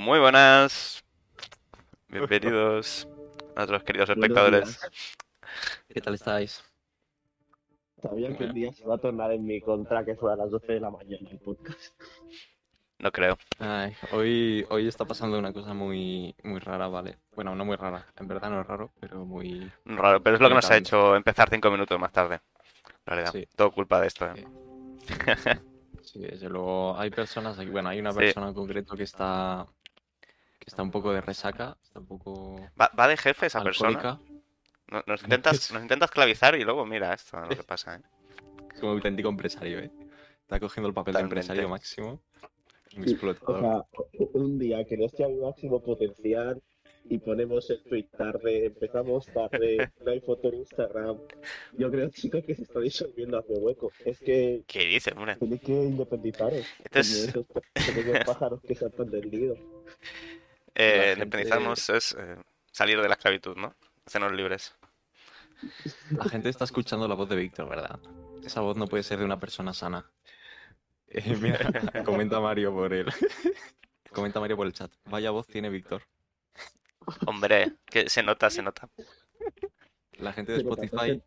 Muy buenas. Bienvenidos a nuestros queridos espectadores. ¿Qué tal estáis? Sabía que un día se va a tornar en mi contra que fuera a las 12 de la mañana el podcast. No creo. Ay, hoy, hoy está pasando una cosa muy, muy rara, ¿vale? Bueno, no muy rara, en verdad no es raro, pero muy... Raro, pero es lo que nos ha hecho empezar cinco minutos más tarde. En realidad, Sí. todo culpa de esto. ¿eh? Sí, desde luego hay personas aquí, bueno, hay una Sí. persona en concreto que está, que está un poco de resaca, está un poco Va, va de jefe esa persona. alcohólica, No- Nos intentas, nos intenta esclavizar y luego mira esto, lo que pasa. ¿eh? es como auténtico empresario, ¿eh? Está cogiendo el papel de empresario máximo, un explotador. O sea, un día que no esté a mi máximo potencial y ponemos el tweet tarde, empezamos tarde, no hay foto en Instagram. Yo creo, chicos, que se está disolviendo hace hueco. Es que ¿Qué dice, hombre? tenéis que independizaros. Es- como esos pájaros que saltan del nido. Eh, La gente- independizarnos es eh, salir de la esclavitud, ¿no? Hacernos libres. La gente está escuchando la voz de Víctor, ¿verdad? Esa voz no puede ser de una persona sana. Eh, mira, comenta Mario por el... comenta Mario por el chat. Vaya voz tiene Víctor. Hombre, que se nota, se nota. La gente de Spotify, tampoco-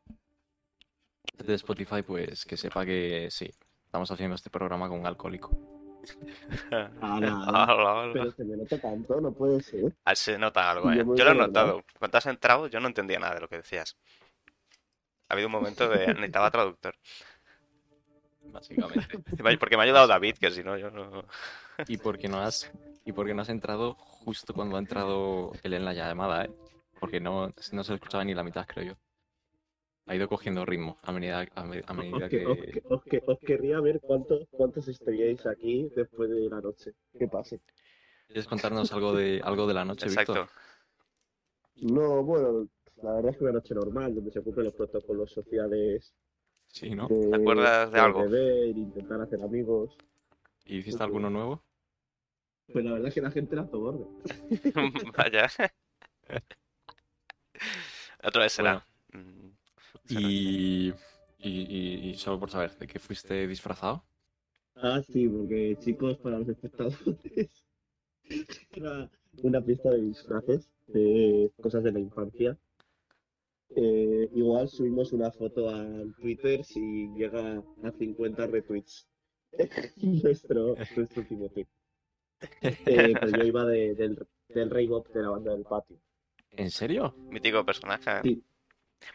la gente de Spotify, pues que sepa que sí, estamos haciendo este programa con un alcohólico. Hola. Pero se me nota tanto, no puede ser. Ah, se nota algo, Yo ¿eh? Yo lo he verdad. notado. Cuando has entrado, yo no entendía nada de lo que decías. Ha habido un momento de necesitaba traductor. Básicamente. Porque me ha ayudado David, que si no, yo no. Y porque no has, y porque no has entrado justo cuando ha entrado él en la llamada, ¿eh? Porque no, no se escuchaba ni la mitad, creo yo. Ha ido cogiendo ritmo a medida, a me- a medida Os, que- os que... que- os que- os querría ver cuántos, cuántos estaríais aquí después de la noche. ¿Qué pase? ¿Quieres contarnos algo de, algo de la noche, Exacto. Víctor? No, bueno, la verdad es que una noche normal, donde se cumplen los protocolos sociales Sí, ¿no? de, ¿Te acuerdas de algo? beber, intentar hacer amigos. ¿Y hiciste alguno nuevo? Pues la verdad es que la gente la borde. Vaya. Otra vez será. Bueno, será. Y, y, y- y solo por saber, ¿de qué fuiste disfrazado? Ah, sí, porque chicos, para los espectadores, era una fiesta de disfraces, de cosas de la infancia. Eh, igual subimos una foto a Twitter si llega a 50 retweets. nuestro, nuestro último tweet. Eh, pero yo iba de- del, del Rey Bob de la banda del patio. ¿En serio? Mítico personaje. Sí.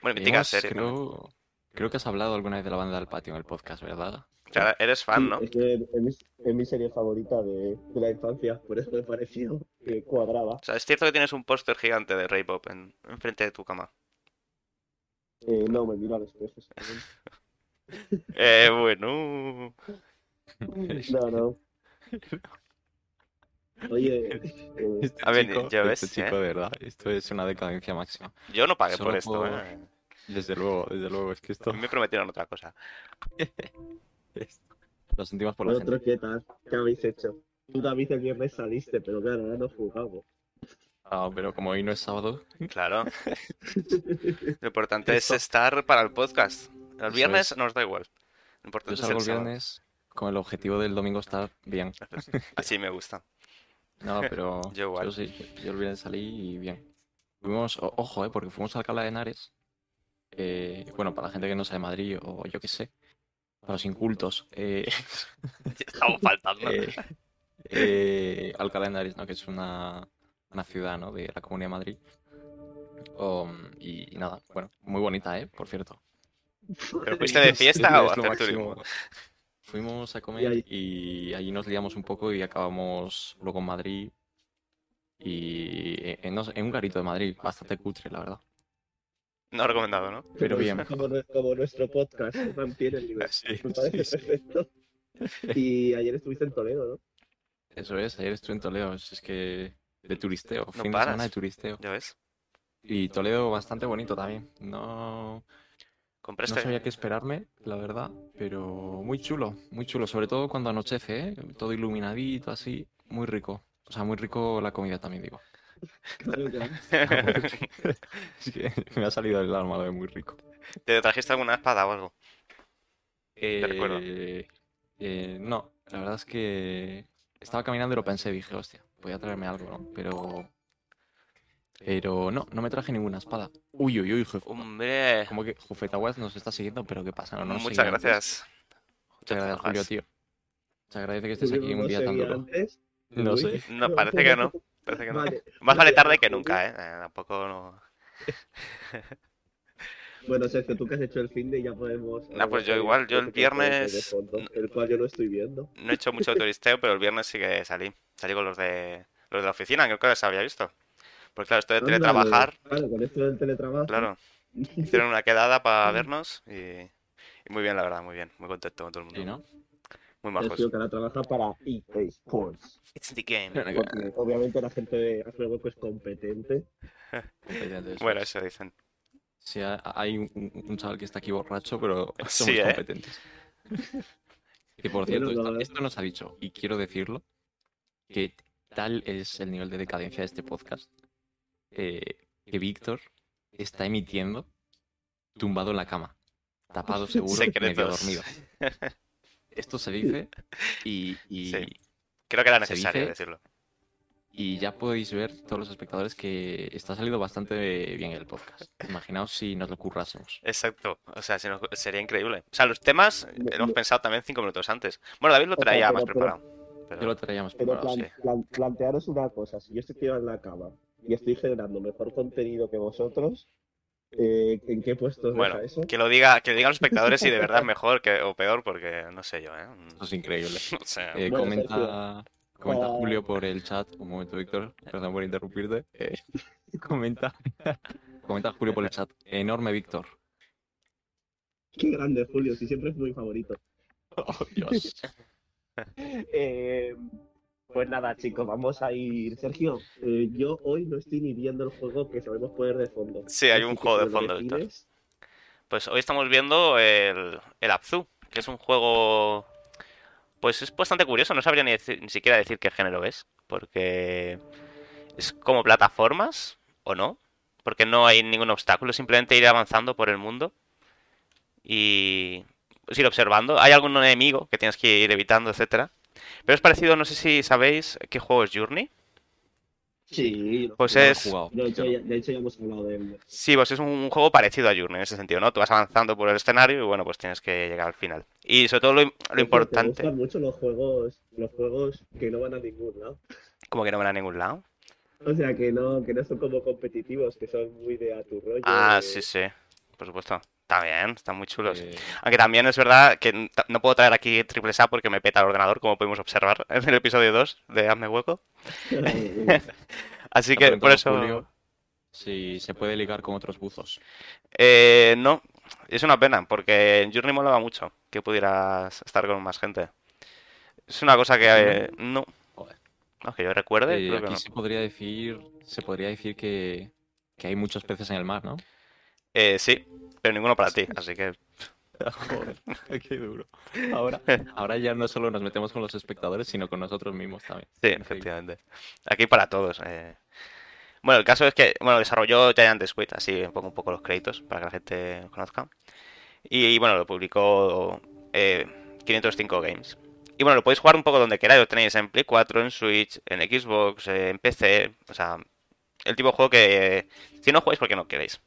Bueno, mítica Hemos- serie. creo, creo que has hablado alguna vez de la banda del patio en el podcast, ¿verdad? O sea, eres fan, Sí, ¿no? es que es mi, es mi serie favorita de, de la infancia, por eso me pareció que cuadraba. O sea, es cierto que tienes un póster gigante de Ray Bob en, enfrente de tu cama. Eh, no, me miro al espejo. Eh, bueno. No, no. Oye, eh, Este A ver, chico, ya ves, este ¿eh? chico, de verdad, esto es una decadencia máxima. Yo no pagué Solo por esto, ¿eh? Desde luego, desde luego, es que A esto... mí me prometieron otra cosa. Lo sentimos por la ¿vosotros gente. qué tal? ¿Qué habéis hecho? Tú, David, el viernes saliste, pero claro, ahora no jugamos. Ah, pero como hoy no es sábado, Claro. Lo importante es estar para el podcast. El viernes es. nos da igual. Lo yo importante es el el sábado. viernes con el objetivo del domingo estar bien. Así me gusta. No, pero Yo igual. sí, yo el viernes salí y bien. Fuimos, ojo, eh, porque fuimos a Alcalá de Henares. Eh, bueno, para la gente que no sea de Madrid o yo qué sé, para los incultos. Eh, Estamos faltando. eh, eh, Alcalá de Henares, ¿no? Que es una, una ciudad, ¿no? De la Comunidad de Madrid. Um, y, y nada, bueno, muy bonita, ¿eh? Por cierto. ¿Pero fuiste de fiesta o a hacer turismo? Fuimos a Y comer ahí- y allí nos liamos un poco y acabamos luego en Madrid. Y en, no sé, en un garito de Madrid, bastante cutre, la verdad. No recomendado, ¿no? Pero bien. Como, nue- como nuestro podcast, mantiene el nivel. Sí, Me parece sí, sí. perfecto. Y ayer estuviste en Toledo, ¿no? Eso es, ayer estuve en Toledo, es es que de turisteo, fin de paras. semana de turisteo. Ya ves. Y Toledo bastante bonito también. No, no sabía qué esperarme, la verdad, pero muy chulo, muy chulo, sobre todo cuando anochece, ¿eh? Todo iluminadito, así, muy rico. O sea, muy rico la comida también, digo. Claro, claro. Es que me ha salido del alma lo de muy rico. ¿Te trajiste alguna espada o algo? Eh, recuerdo. eh, no, la verdad es que estaba caminando y lo pensé, dije, hostia, voy a traerme algo, ¿no? Pero. Pero no, no me traje ninguna espada. Uy, uy, uy, jefe. Hombre, Como que Jufetaguas nos está siguiendo, pero ¿qué pasa? No nos muchas gracias. Muchas gracias, Julio, tío. Se agradece que estés aquí ¿No un día tan duro. No sé. No, parece que no. Parece que no. Vale. Más vale tarde que nunca, ¿eh? Eh, Tampoco no... Bueno, Sergio, tú que has hecho el fin de ya podemos. Ah, pues yo igual, yo el viernes- El cual yo no estoy viendo. No he hecho mucho turisteo, pero el viernes sí que salí. Salí con los de los de la oficina, creo que les había visto. Porque claro, esto de teletrabajar, Claro, con esto del teletrabajo. claro. Hicieron una quedada para vernos y, y muy bien, la verdad, muy bien. Muy contento con todo el mundo. Sí, ¿no? Muy majos. Sergio que ahora trabaja para EA Sports. It's the game. Porque obviamente la gente de Hueco es competente. Competentes. Bueno, eso dicen. Sí, ha- hay un, chaval que está aquí borracho, pero somos Sí, ¿eh? competentes. Y por cierto, esto nos ha dicho, y quiero decirlo, que tal es el nivel de decadencia de este podcast, eh, que Víctor está emitiendo tumbado en la cama, tapado seguro, medio Secretos. dormido. Esto se dice y, y, Sí. Creo que era necesario dice- decirlo. y ya podéis ver todos los espectadores que está saliendo bastante bien el podcast. Imaginaos si nos lo currásemos. Exacto. O sea, si sería increíble. O sea, los temas eh, lo hemos pensado también cinco minutos antes. Bueno, David lo traía más pero- preparado. pero- Yo lo traíamos Pero preparado. plan- sí. plan- plantearos una cosa, si yo estoy tirado en la cama y estoy generando mejor contenido que vosotros, eh, ¿en qué puestos Bueno, deja eso? que lo diga, que lo digan los espectadores si de verdad es mejor que, o peor, porque no sé yo, ¿eh? Esto es increíble. O sea, Eh, Bueno, comenta comenta Ah. Julio por el chat. Un momento, Víctor. Perdón por interrumpirte. Eh, comenta. comenta Julio por el chat. Enorme, Víctor. Qué grande, Julio, si siempre es mi favorito. Oh, Dios. Eh, pues nada, chicos, vamos a ir. Sergio, eh, yo hoy no estoy ni viendo el juego que sabemos poner de fondo. Sí, hay un Así juego de fondo, Pues hoy estamos viendo el, el Abzu, que es un juego. Pues es bastante curioso, no sabría ni, decir- ni siquiera decir qué género es, porque es como plataformas, ¿o no? Porque no hay ningún obstáculo, simplemente ir avanzando por el mundo y pues, ir observando. Hay algún enemigo que tienes que ir evitando, etcétera. Pero es parecido, no sé si sabéis qué juego es Journey. Sí, Pues No es. jugado. de hecho, ya, de hecho ya hemos hablado de él. Sí, pues es un juego parecido a Journey en ese sentido, ¿no? Tú vas avanzando por el escenario y bueno, pues tienes que llegar al final. Y sobre todo lo, lo Me importante, gustan mucho los juegos, los juegos que no van a ningún lado. como que no van a ningún lado. O sea, que no, que no son como competitivos, que son muy de a tu rollo. Ah, de- sí, sí, por supuesto. Está bien, están muy chulos. Eh, Aunque también es verdad que no puedo traer aquí triple A porque me peta el ordenador, como pudimos observar en el episodio 2 de Hazme Hueco. Así que por eso... Julio Si se puede ligar con otros buzos. Eh, no, es una pena, porque en Journey molaba mucho que pudieras estar con más gente. Es una cosa que... eh, no, Joder. no, que yo recuerde, Eh, creo que aquí no. se podría decir. Se podría decir que, que hay muchos peces en el mar, ¿no? Eh, sí, pero ninguno para ti, así que... Joder, qué duro. Ahora, ahora ya no solo nos metemos con los espectadores, sino con nosotros mismos también. Sí, Increíble. efectivamente. Aquí para todos. eh. Bueno, el caso es que, bueno, desarrolló Giant Squid, así pongo un poco los créditos para que la gente conozca. Y, bueno, lo publicó eh, 505 Games. Y bueno, lo podéis jugar un poco donde queráis, lo tenéis en Play 4, en Switch, en Xbox, eh, en PC, o sea, el tipo de juego que eh, si no jugáis porque no queréis.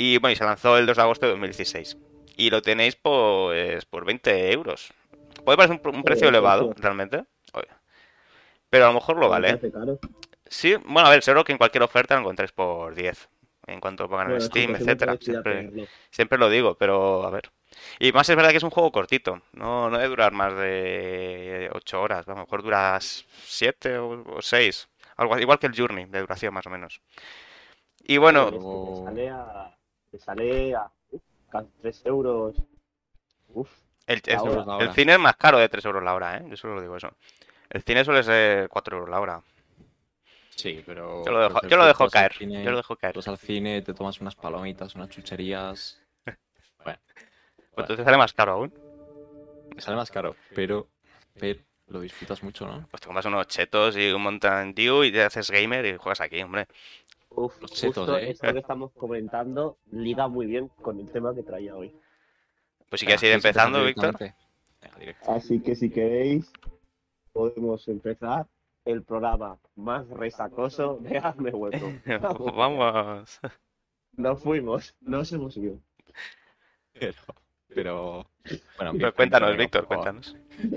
Y bueno, y se lanzó el 2 de agosto de 2016. Y lo tenéis pues por 20 euros. Puede parecer un, un precio elevado, realmente. Oye. Pero a lo mejor lo vale. Sí, bueno, a ver, seguro que en cualquier oferta lo encontráis por 10. En cuanto pongan en Bueno, Steam, chicos, siempre etcétera. Siempre, lo digo, pero a ver. Y más es verdad que es un juego cortito. No, no debe durar más de 8 horas. A lo mejor dura 7 o 6. Algo, igual que el Journey, de duración más o menos. Y bueno, sale a. Te sale a. casi 3 euros. Uf. el, cine es más caro de 3 euros la hora, ¿eh? Yo solo digo eso. El cine suele ser 4 euros la hora. Sí, pero. Yo lo dejo, pero yo lo tú dejo vas al caer. cine- Yo lo dejo caer. vas al cine, te tomas unas palomitas, unas chucherías. Bueno, Pues entonces sale más caro aún. me sale más caro, pero, pero lo disfrutas mucho, ¿no? Pues te compras unos chetos y un Mountain Dew y te haces gamer y juegas aquí, hombre. Uf, Los chetos, justo ¿eh? esto que estamos comentando liga muy bien con el tema que traía hoy. Pues si quieres ir ¿quieres empezar empezando, Víctor. directamente? Venga, directo. Así que si queréis, podemos empezar el programa más resacoso de Hazme Hueco. Vamos. Nos fuimos, nos hemos ido. Pero, pero, bueno, Pero cuéntanos, Víctor, cuéntanos.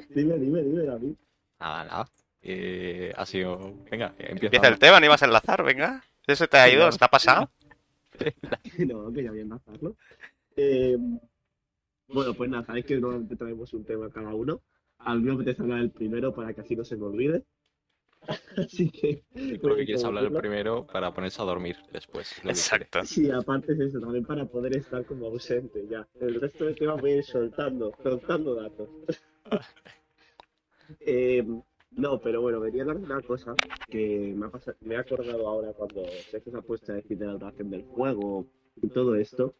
Dime, dime, dime, David. Nada, nada. Eh, ha sido, venga, empieza. Empieza el tema, no ibas a enlazar, venga. ¿Eso te ha ido? ¿Está pasado? No, que ya voy a enlazarlo. Eh, bueno, pues nada, sabéis que normalmente traemos un tema cada uno. Al mío me apetece hablar el primero para que así no se me olvide. Así que. Creo que quieres hablar el primero. para ponerse a dormir después. que Exacto. Sí, aparte es eso, también para poder estar como ausente ya. El resto del tema voy a ir soltando, soltando datos. Eh, no, pero bueno, venía una cosa que me ha, pasado, me he acordado ahora cuando se ha puesto a decir de la duración del juego y todo esto.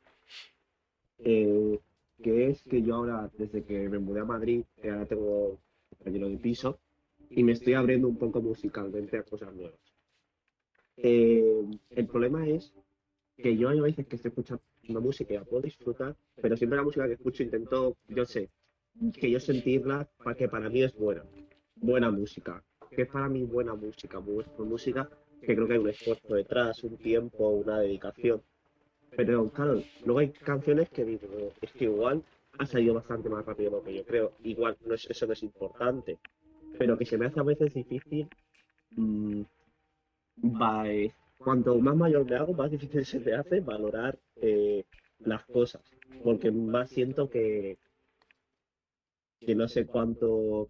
eh, que es que yo ahora, desde que me mudé a Madrid, eh, ahora tengo compañero de piso y me estoy abriendo un poco musicalmente a cosas nuevas. Eh, el problema es que yo hay veces que estoy escuchando música y la puedo disfrutar, pero siempre la música que escucho intento, yo sé, que yo sentirla para que para mí es buena, buena música. que es para mí buena música? Buena música que creo que hay un esfuerzo detrás, un tiempo, una dedicación. Pero claro, luego hay canciones que digo, es que igual ha salido bastante más rápido de lo que yo creo. Igual no es, eso no es importante, pero que se me hace a veces difícil. mm, va, eh, cuanto más mayor me hago, más difícil se me hace valorar eh, las cosas. Porque más siento que, que no sé cuánto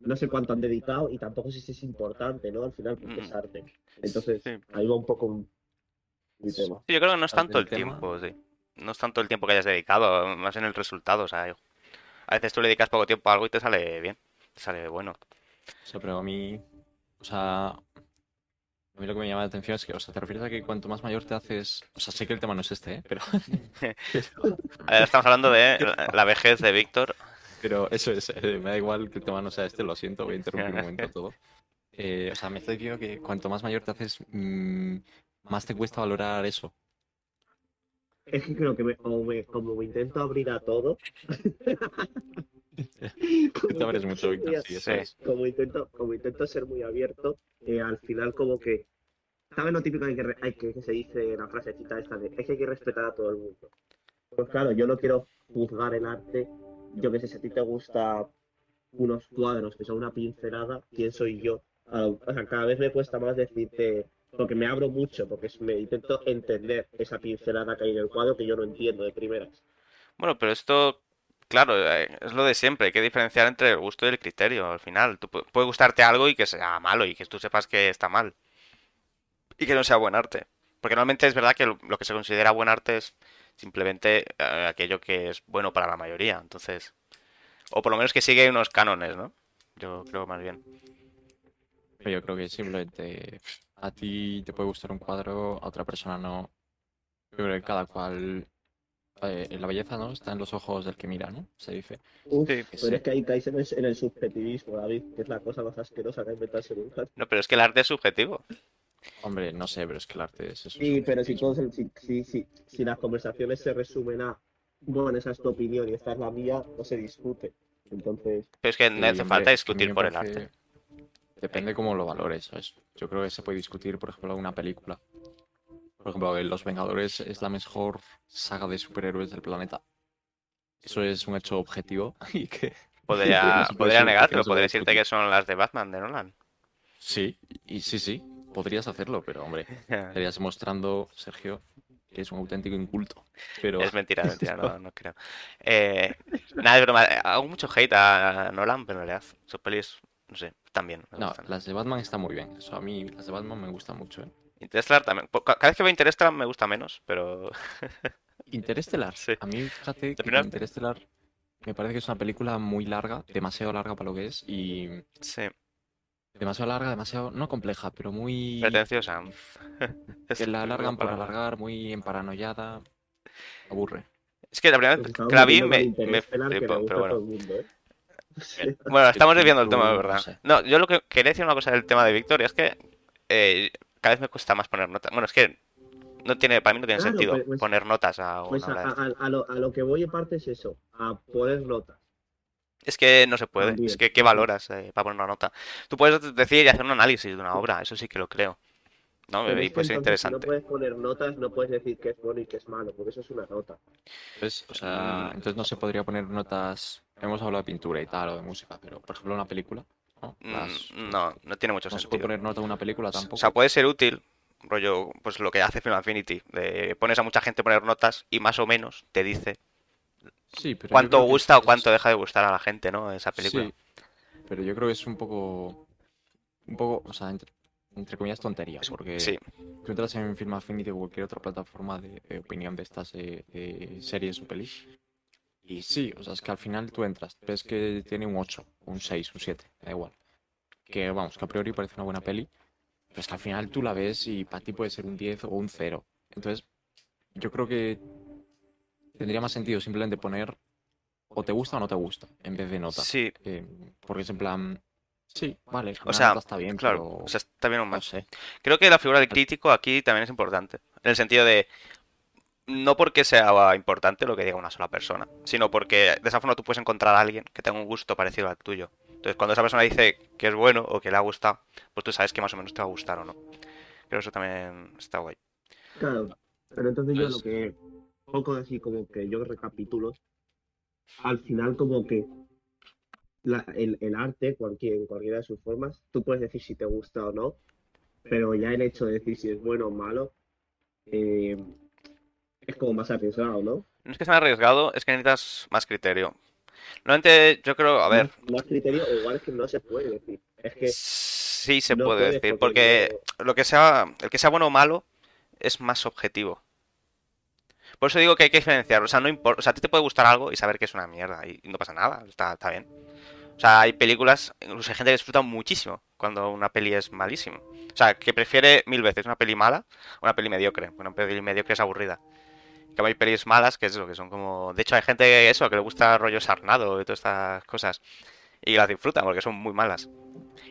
no sé cuánto han dedicado y tampoco sé si es importante, ¿no? Al final, porque es Mm. arte. Entonces, Sí. ahí va un poco un- mi tema. Sí, yo creo que no es tanto el tema. tiempo, sí. No es tanto el tiempo que hayas dedicado, más en el resultado. O sea, a veces tú le dedicas poco tiempo a algo y te sale bien, te sale bueno. O sea, pero a mí, o sea, a mí lo que me llama la atención es que, o sea, te refieres a que cuanto más mayor te haces, o sea, sé que el tema no es este, ¿eh? pero, Ahora estamos hablando de la- la vejez de Víctor. Pero eso es, eh, me da igual que el tema no sea este, lo siento, voy a interrumpir un momento todo. Eh, o sea, me estoy diciendo que cuanto más mayor te haces, mm, más te cuesta valorar eso. Es que creo que me, o me- como me intento abrir a todo. Te abres mucho, Víctor, sí, eso es. como intento, como intento ser muy abierto, eh, al final como que, ¿sabes lo típico hay que, hay que, que se dice la frasecita esta de es que hay que respetar a todo el mundo? Pues claro, yo no quiero juzgar el arte, yo que sé, si a ti te gusta unos cuadros que son una pincelada, ¿quién soy yo? Ah, o sea, cada vez me cuesta más decirte, porque me abro mucho, porque me intento entender esa pincelada que hay en el cuadro que yo no entiendo de primeras. Bueno, pero esto, claro, eh, es lo de siempre. Hay que diferenciar entre el gusto y el criterio. Al final, tú pu- puede gustarte algo y que sea malo y que tú sepas que está mal. Y que no sea buen arte. Porque normalmente es verdad que lo que se considera buen arte es simplemente eh, aquello que es bueno para la mayoría. Entonces, o por lo menos que sigue unos cánones, ¿no? Yo creo más bien. Pero yo creo que simplemente a ti te puede gustar un cuadro, a otra persona no. Yo creo que cada cual. eh, la belleza, ¿no? Está en los ojos del que mira, ¿no? Se dice. Uf, Sí, pero sí. es que ahí caes en el, en el subjetivismo, David, que es la cosa más asquerosa que ha inventado el. No, pero es que el arte es subjetivo. Hombre, no sé, pero es que el arte es eso. Sí, pero si, todos, si, si, si, si las conversaciones se resumen a, bueno, esa es tu opinión y esta es la mía, no se discute. Entonces, Pero es que no hace falta discutir por el arte. Depende cómo lo valores, ¿sabes? Yo creo que se puede discutir, por ejemplo, una película. Por ejemplo, Los Vengadores es la mejor saga de superhéroes del planeta. Eso es un hecho objetivo y que Podría, podría negártelo, podría decirte que son las de Batman, de Nolan. sí, y sí, sí, podrías hacerlo, pero hombre, estarías demostrando, Sergio, que es un auténtico inculto. Pero Es mentira, mentira, no, no creo. Eh, nada, es broma. Hago mucho hate a Nolan, pero en realidad sus pelis, no sé, están bien. no, gustan. las de Batman están muy bien. Eso a mí, las de Batman me gustan mucho, ¿eh? Interstellar también. Cada vez que veo Interstellar me gusta menos, pero Interestelar. Sí. A mí, fíjate que Interestelar me parece que es una película muy larga, demasiado larga para lo que es, y sí, demasiado larga, demasiado, no compleja, pero muy... pretenciosa. que la alargan por alargar, muy emparanoiada. Aburre. Es que la primera pues vez estamos que la vi me, me flipó, pero a todo bueno. el mundo, ¿eh? Bueno, estamos desviando el tema, de verdad. No, yo lo que quería decir una cosa del tema de Víctor es que eh, cada vez me cuesta más poner notas. Bueno, es que no tiene, para mí no tiene Claro, sentido pues- pues- poner notas a Pues una a, obra de a- a lo, a lo que voy en parte es eso, a poner notas. Es que no se puede. También. Es que, ¿qué valoras eh, para poner una nota? Tú puedes decir y hacer un análisis de una obra, eso sí que lo creo. ¿No? Pero Y puede ser entonces, si interesante. no puedes poner notas, no puedes decir que es bueno y que es malo, porque eso es una nota. Entonces, o sea, entonces no se podría poner notas. Hemos hablado de pintura y tal, o de música, pero por ejemplo, una película, ¿no? Las- Mm, No, no tiene mucho no se sentido. puede poner nota a una película O tampoco. sea, puede ser útil, rollo, pues lo que hace Film Affinity, de pones a mucha gente a poner notas y más o menos te dice Sí, pero yo cuánto gusta o es- cuánto deja de gustar a la gente, ¿no? Esa película. Sí, pero yo creo que es un poco, un poco, o sea, entre, entre comillas tontería, porque Sí, tú entras en Film Affinity o cualquier otra plataforma de, de opinión de estas eh, de series o pelis, y sí, o sea, es que al final tú entras, ves que tiene un 8, un 6, un 7, da igual, que vamos, que a priori parece una buena peli, pero es que al final tú la ves y para ti puede ser un 10 o un 0, entonces yo creo que tendría más sentido simplemente poner o te gusta o no te gusta, en vez de nota. sí, Eh, porque es en plan, sí, vale, o sea, nota está bien, claro, pero o sea, está bien o no mal. sé. Creo que la figura del crítico aquí también es importante, en el sentido de no porque sea importante lo que diga una sola persona, sino porque de esa forma tú puedes encontrar a alguien que tenga un gusto parecido al tuyo. Entonces, cuando esa persona dice que es bueno o que le ha gustado, pues tú sabes que más o menos te va a gustar o no. Creo que eso también está guay. Claro, pero entonces yo Pues- lo que poco así como que yo recapitulo, al final como que la- el, el arte, cualquier, en cualquiera de sus formas, tú puedes decir si te gusta o no, pero ya el hecho de decir si es bueno o malo eh, es como más arriesgado, ¿no? No es que sea arriesgado, es que necesitas más criterio. Normalmente yo creo, a ver, Más, más criterio, igual es que no se puede decir. Es que sí se no puede decir, porque porque lo que sea, el que sea bueno o malo es más objetivo. Por eso digo que hay que diferenciar, o sea, no importa, o sea, a ti te puede gustar algo y saber que es una mierda y, no pasa nada, está, está bien. O sea, hay películas, incluso hay gente que disfruta muchísimo cuando una peli es malísima. O sea, que prefiere mil veces una peli mala a una peli mediocre, una peli mediocre es aburrida. Que hay pelis malas que es lo que son como... De hecho, hay gente eso, que le gusta rollo sarnado y todas estas cosas. Y las disfrutan porque son muy malas.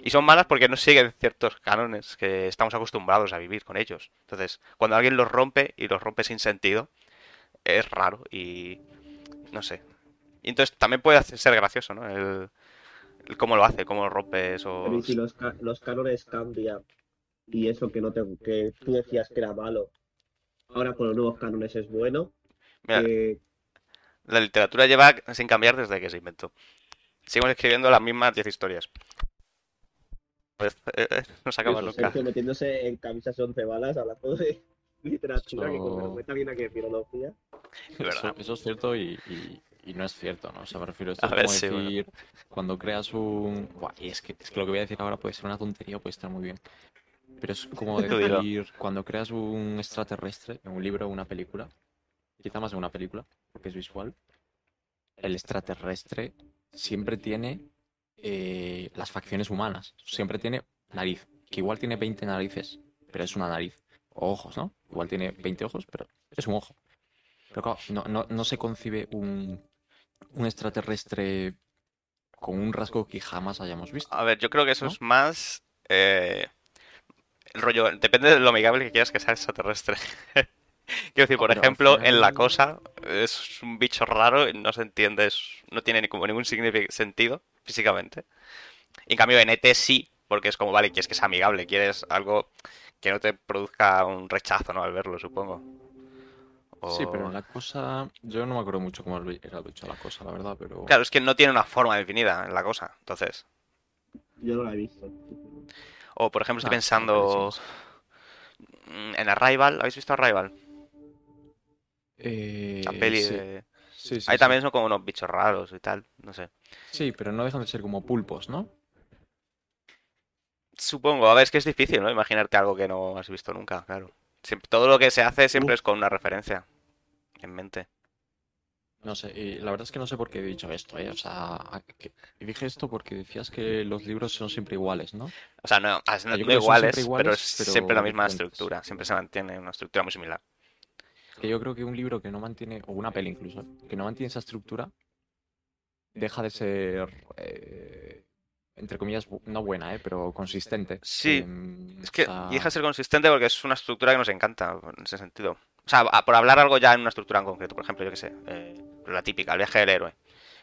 Y son malas porque no siguen ciertos cánones que estamos acostumbrados a vivir con ellos. Entonces, cuando alguien los rompe y los rompe sin sentido, es raro y no sé. Y entonces también puede ser gracioso, ¿no? El, el cómo lo hace, cómo rompe esos... Pero y si los, ca- los cánones cambian y eso que no te, que tú decías que era malo, ahora con los nuevos cánones es bueno, Mira, eh, la literatura lleva sin cambiar desde que se inventó. Seguimos escribiendo las mismas 10 historias. Pues eh, eh, no se acaba eso, nunca. Sergio metiéndose en camisas once balas hablando de literatura, que Eso- cuando meta bien aquí de filología. Eso, eso es cierto y, y- y no es cierto, ¿no? O sea, me refiero, esto A es ver, como sí, bueno. decir, cuando creas un... Buah, y es que, es que lo que voy a decir ahora puede ser una tontería o puede estar muy bien. Pero es como decir, cuando creas un extraterrestre en un libro o una película, quizá más en una película, porque es visual, el extraterrestre siempre tiene eh, las facciones humanas, siempre tiene nariz, que igual tiene 20 narices, pero es una nariz, o ojos, ¿no? Igual tiene 20 ojos, pero es un ojo. Pero claro, no, no, no se concibe un, un extraterrestre con un rasgo que jamás hayamos visto. A ver, yo creo que eso ¿No? es más... eh, el rollo, depende de lo amigable que quieras que sea extraterrestre. Quiero decir, por Pero ejemplo, en la cosa es un bicho raro y no se entiende, es- no tiene ni como ningún sentido físicamente. Y en cambio en ET sí, porque es como, vale, quieres que sea amigable, quieres algo que no te produzca un rechazo, ¿no? Al verlo, supongo. Sí, O- pero en la cosa, yo no me acuerdo mucho cómo era el bicho la cosa, la verdad, pero... Claro, es que no tiene una forma definida en la cosa, entonces... Yo no la he visto. O por ejemplo, estoy Ah, pensando mm, en Arrival, ¿habéis visto Arrival? Eh, La peli sí, de... sí, sí, Ahí sí. también son como unos bichos raros y tal, no sé. Sí, pero no dejan de ser como pulpos, ¿no? Supongo, a ver, es que es difícil, ¿no? Imaginarte algo que no has visto nunca, claro. Siempre, todo lo que se hace siempre es con una referencia en mente. No sé, y la verdad es que no sé por qué he dicho esto, ¿eh? O sea, que- dije esto porque decías que los libros son siempre iguales, ¿no? O sea, no, no- no iguales, pero es pero siempre la misma diferentes. estructura, siempre se mantiene una estructura muy similar. Que yo creo que un libro que no mantiene, o una peli incluso, que no mantiene esa estructura, deja de ser, eh, entre comillas, no buena, ¿eh? Pero consistente. Sí, Em, Es que deja de ser consistente porque es una estructura que nos encanta, en ese sentido. O sea, por hablar algo ya en una estructura en concreto, por ejemplo, yo qué sé, eh, la típica, el viaje del héroe.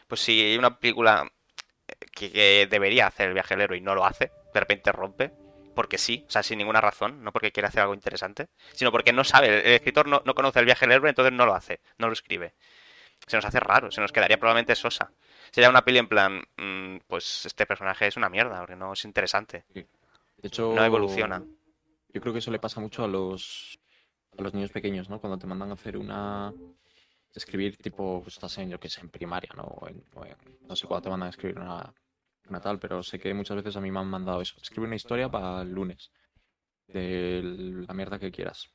Pues si hay una película que, que debería hacer el viaje del héroe y no lo hace, de repente rompe, porque sí, o sea, sin ninguna razón, no porque quiere hacer algo interesante, sino porque no sabe, el escritor no, no conoce el viaje del héroe, entonces no lo hace, no lo escribe. Se nos hace raro, se nos quedaría probablemente sosa. Sería una peli en plan, mm, pues este personaje es una mierda, porque no es interesante. De hecho, No evoluciona. Yo creo que eso le pasa mucho a los, a los niños pequeños, ¿no? Cuando te mandan a hacer una. escribir, tipo, pues, estás en, yo qué sé, en primaria, ¿no? O en- o en- no sé cuándo te mandan a escribir una, una tal, pero sé que muchas veces a mí me han mandado eso. Escribe una historia para el lunes. De la mierda que quieras.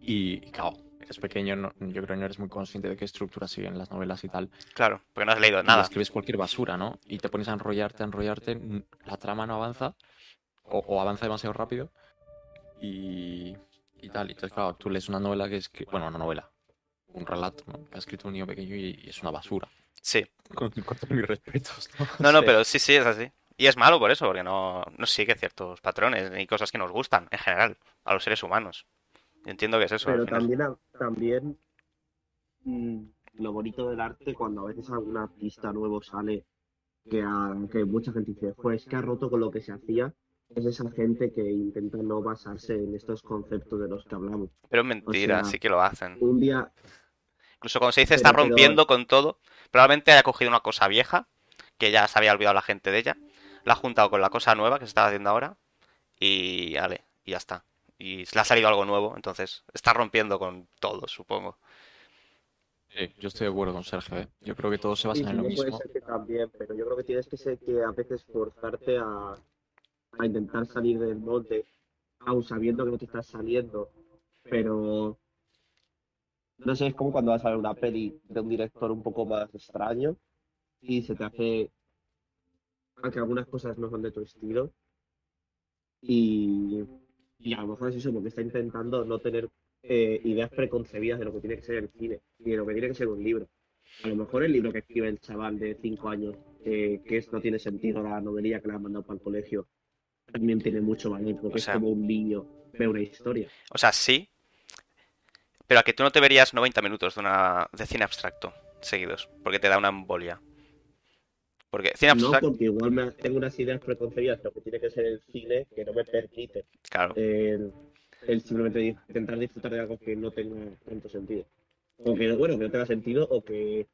Y, y claro, eres pequeño, no- yo creo que no eres muy consciente de qué estructura siguen las novelas y tal. Claro, porque no has leído y nada. escribes cualquier basura, ¿no? Y te pones a enrollarte, a enrollarte, la trama no avanza, o, o avanza demasiado rápido, y, y tal. Entonces, claro, tú lees una novela que es, que, bueno, una novela, un relato, ¿no? Que ha escrito un niño pequeño y, y es una basura. Sí. Con, con todos mis respetos, ¿no? No, no, pero sí, sí, es así. Y es malo por eso, porque no, no sigue ciertos patrones ni cosas que nos gustan, en general, a los seres humanos. Entiendo que es eso. Pero también, también mm, lo bonito del arte cuando a veces algún artista nuevo sale que, a- que mucha gente dice, pues que ha roto con lo que se hacía, es esa gente que intenta no basarse en estos conceptos de los que hablamos. Pero es mentira, sea, sí que lo hacen. Un día, Incluso cuando se dice está pero- rompiendo con todo, probablemente haya cogido una cosa vieja, que ya se había olvidado la gente de ella, la ha juntado con la cosa nueva que se está haciendo ahora, y vale, y ya está. Y le ha salido algo nuevo, entonces está rompiendo con todo, supongo. Sí, yo estoy de acuerdo con Sergio, ¿eh? Yo creo que todos se sí, basan sí, en lo puede mismo. ser que también, pero yo creo que tienes que ser que a veces forzarte a, a intentar salir del molde, aun sabiendo que no te estás saliendo, pero no sé, es como cuando vas a ver una peli de un director un poco más extraño y se te hace a que algunas cosas no son de tu estilo y, y a lo mejor es eso porque está intentando no tener eh, ideas preconcebidas de lo que tiene que ser el cine y de lo que tiene que ser un libro. A lo mejor el libro que escribe el chaval de 5 años, eh, que es, no tiene sentido la novelía que le han mandado para el colegio, también tiene mucho valor porque O sea- es como un niño ve una historia. O sea, sí, pero a que tú no te verías 90 minutos de, una, de cine abstracto seguidos, porque te da una embolia. Porque cine No, abstracto, porque igual me, tengo unas ideas preconcebidas lo que tiene que ser el cine que no me permite claro, el, el simplemente intentar disfrutar de algo que no tenga tanto sentido. O que, bueno, que no tenga sentido o que,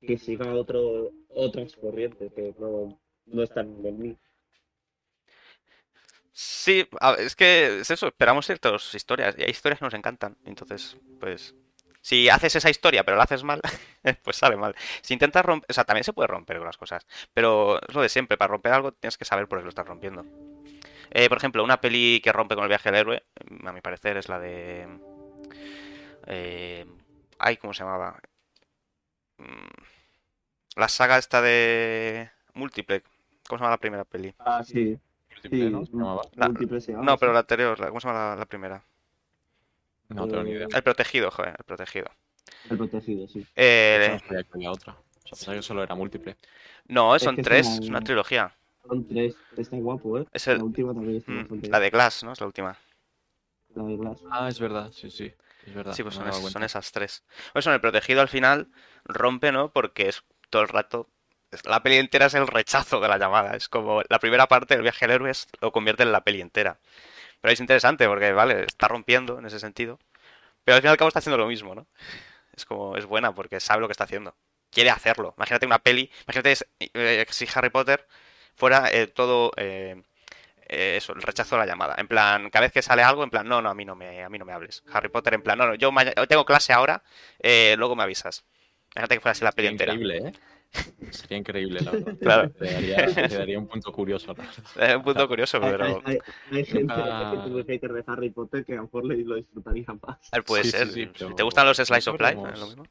que siga otro, otras corrientes que no, no están en mí. Sí, es que es eso, esperamos ciertas historias y hay historias que nos encantan. Entonces, pues, si haces esa historia pero la haces mal, pues sale mal. Si intentas romper, o sea, también se puede romper con las cosas, pero es lo de siempre, para romper algo tienes que saber por qué lo estás rompiendo. Eh, por ejemplo, una peli que rompe con el viaje del héroe, mm, a mi parecer, es la de... Eh, ay, ¿cómo se llamaba? Mm, La saga esta de... Múltiple. ¿Cómo se llama la primera peli? Ah, sí. Múltiple, ¿no? Se llamaba. La- múltiple se llama, No, pero la anterior, ¿cómo se llama la, la primera? No tengo ni idea. El protegido, joder, el protegido. El protegido, sí. Eh, No sabía que había otra. O sea, pensaba que solo era múltiple. no, Es son que tres, es una trilogía. Son tres. Está guapo, ¿eh? Es el- La última también está Mm, la de Glass, ¿no? Es la última. la de Glass. Ah, es verdad, sí, sí. Es verdad. Sí, pues son, me he dado es- son esas tres. Pues son el protegido al final rompe, ¿no? Porque es todo el rato. La peli entera es el rechazo de la llamada. Es como la primera parte del viaje al héroe lo convierte en la peli entera. Pero es interesante porque, vale, está rompiendo en ese sentido. Pero al fin y al cabo está haciendo lo mismo, ¿no? Es como, es buena porque sabe lo que está haciendo. Quiere hacerlo. Imagínate una peli. Imagínate es- eh, si Harry Potter fuera eh, todo. eh, eh, eso, el rechazo de la llamada. En plan, cada vez que sale algo, en plan, no, no, a mí no me, a mí no me hables. Harry Potter, en plan, no, no, yo tengo clase ahora, eh, luego me avisas. Imagínate que fuera así la peli Sería entera. increíble, ¿eh? Sería increíble, la verdad. Claro. Te daría, te daría un punto curioso. Es un punto curioso, Hay, pero hay- hay- hay gente, gente muy hater de Harry Potter que a lo mejor le- lo disfrutaría más. a ver, puede Sí, sí, ser. sí, Si pero te gustan los no Slice of Life, sabremos. es lo mismo.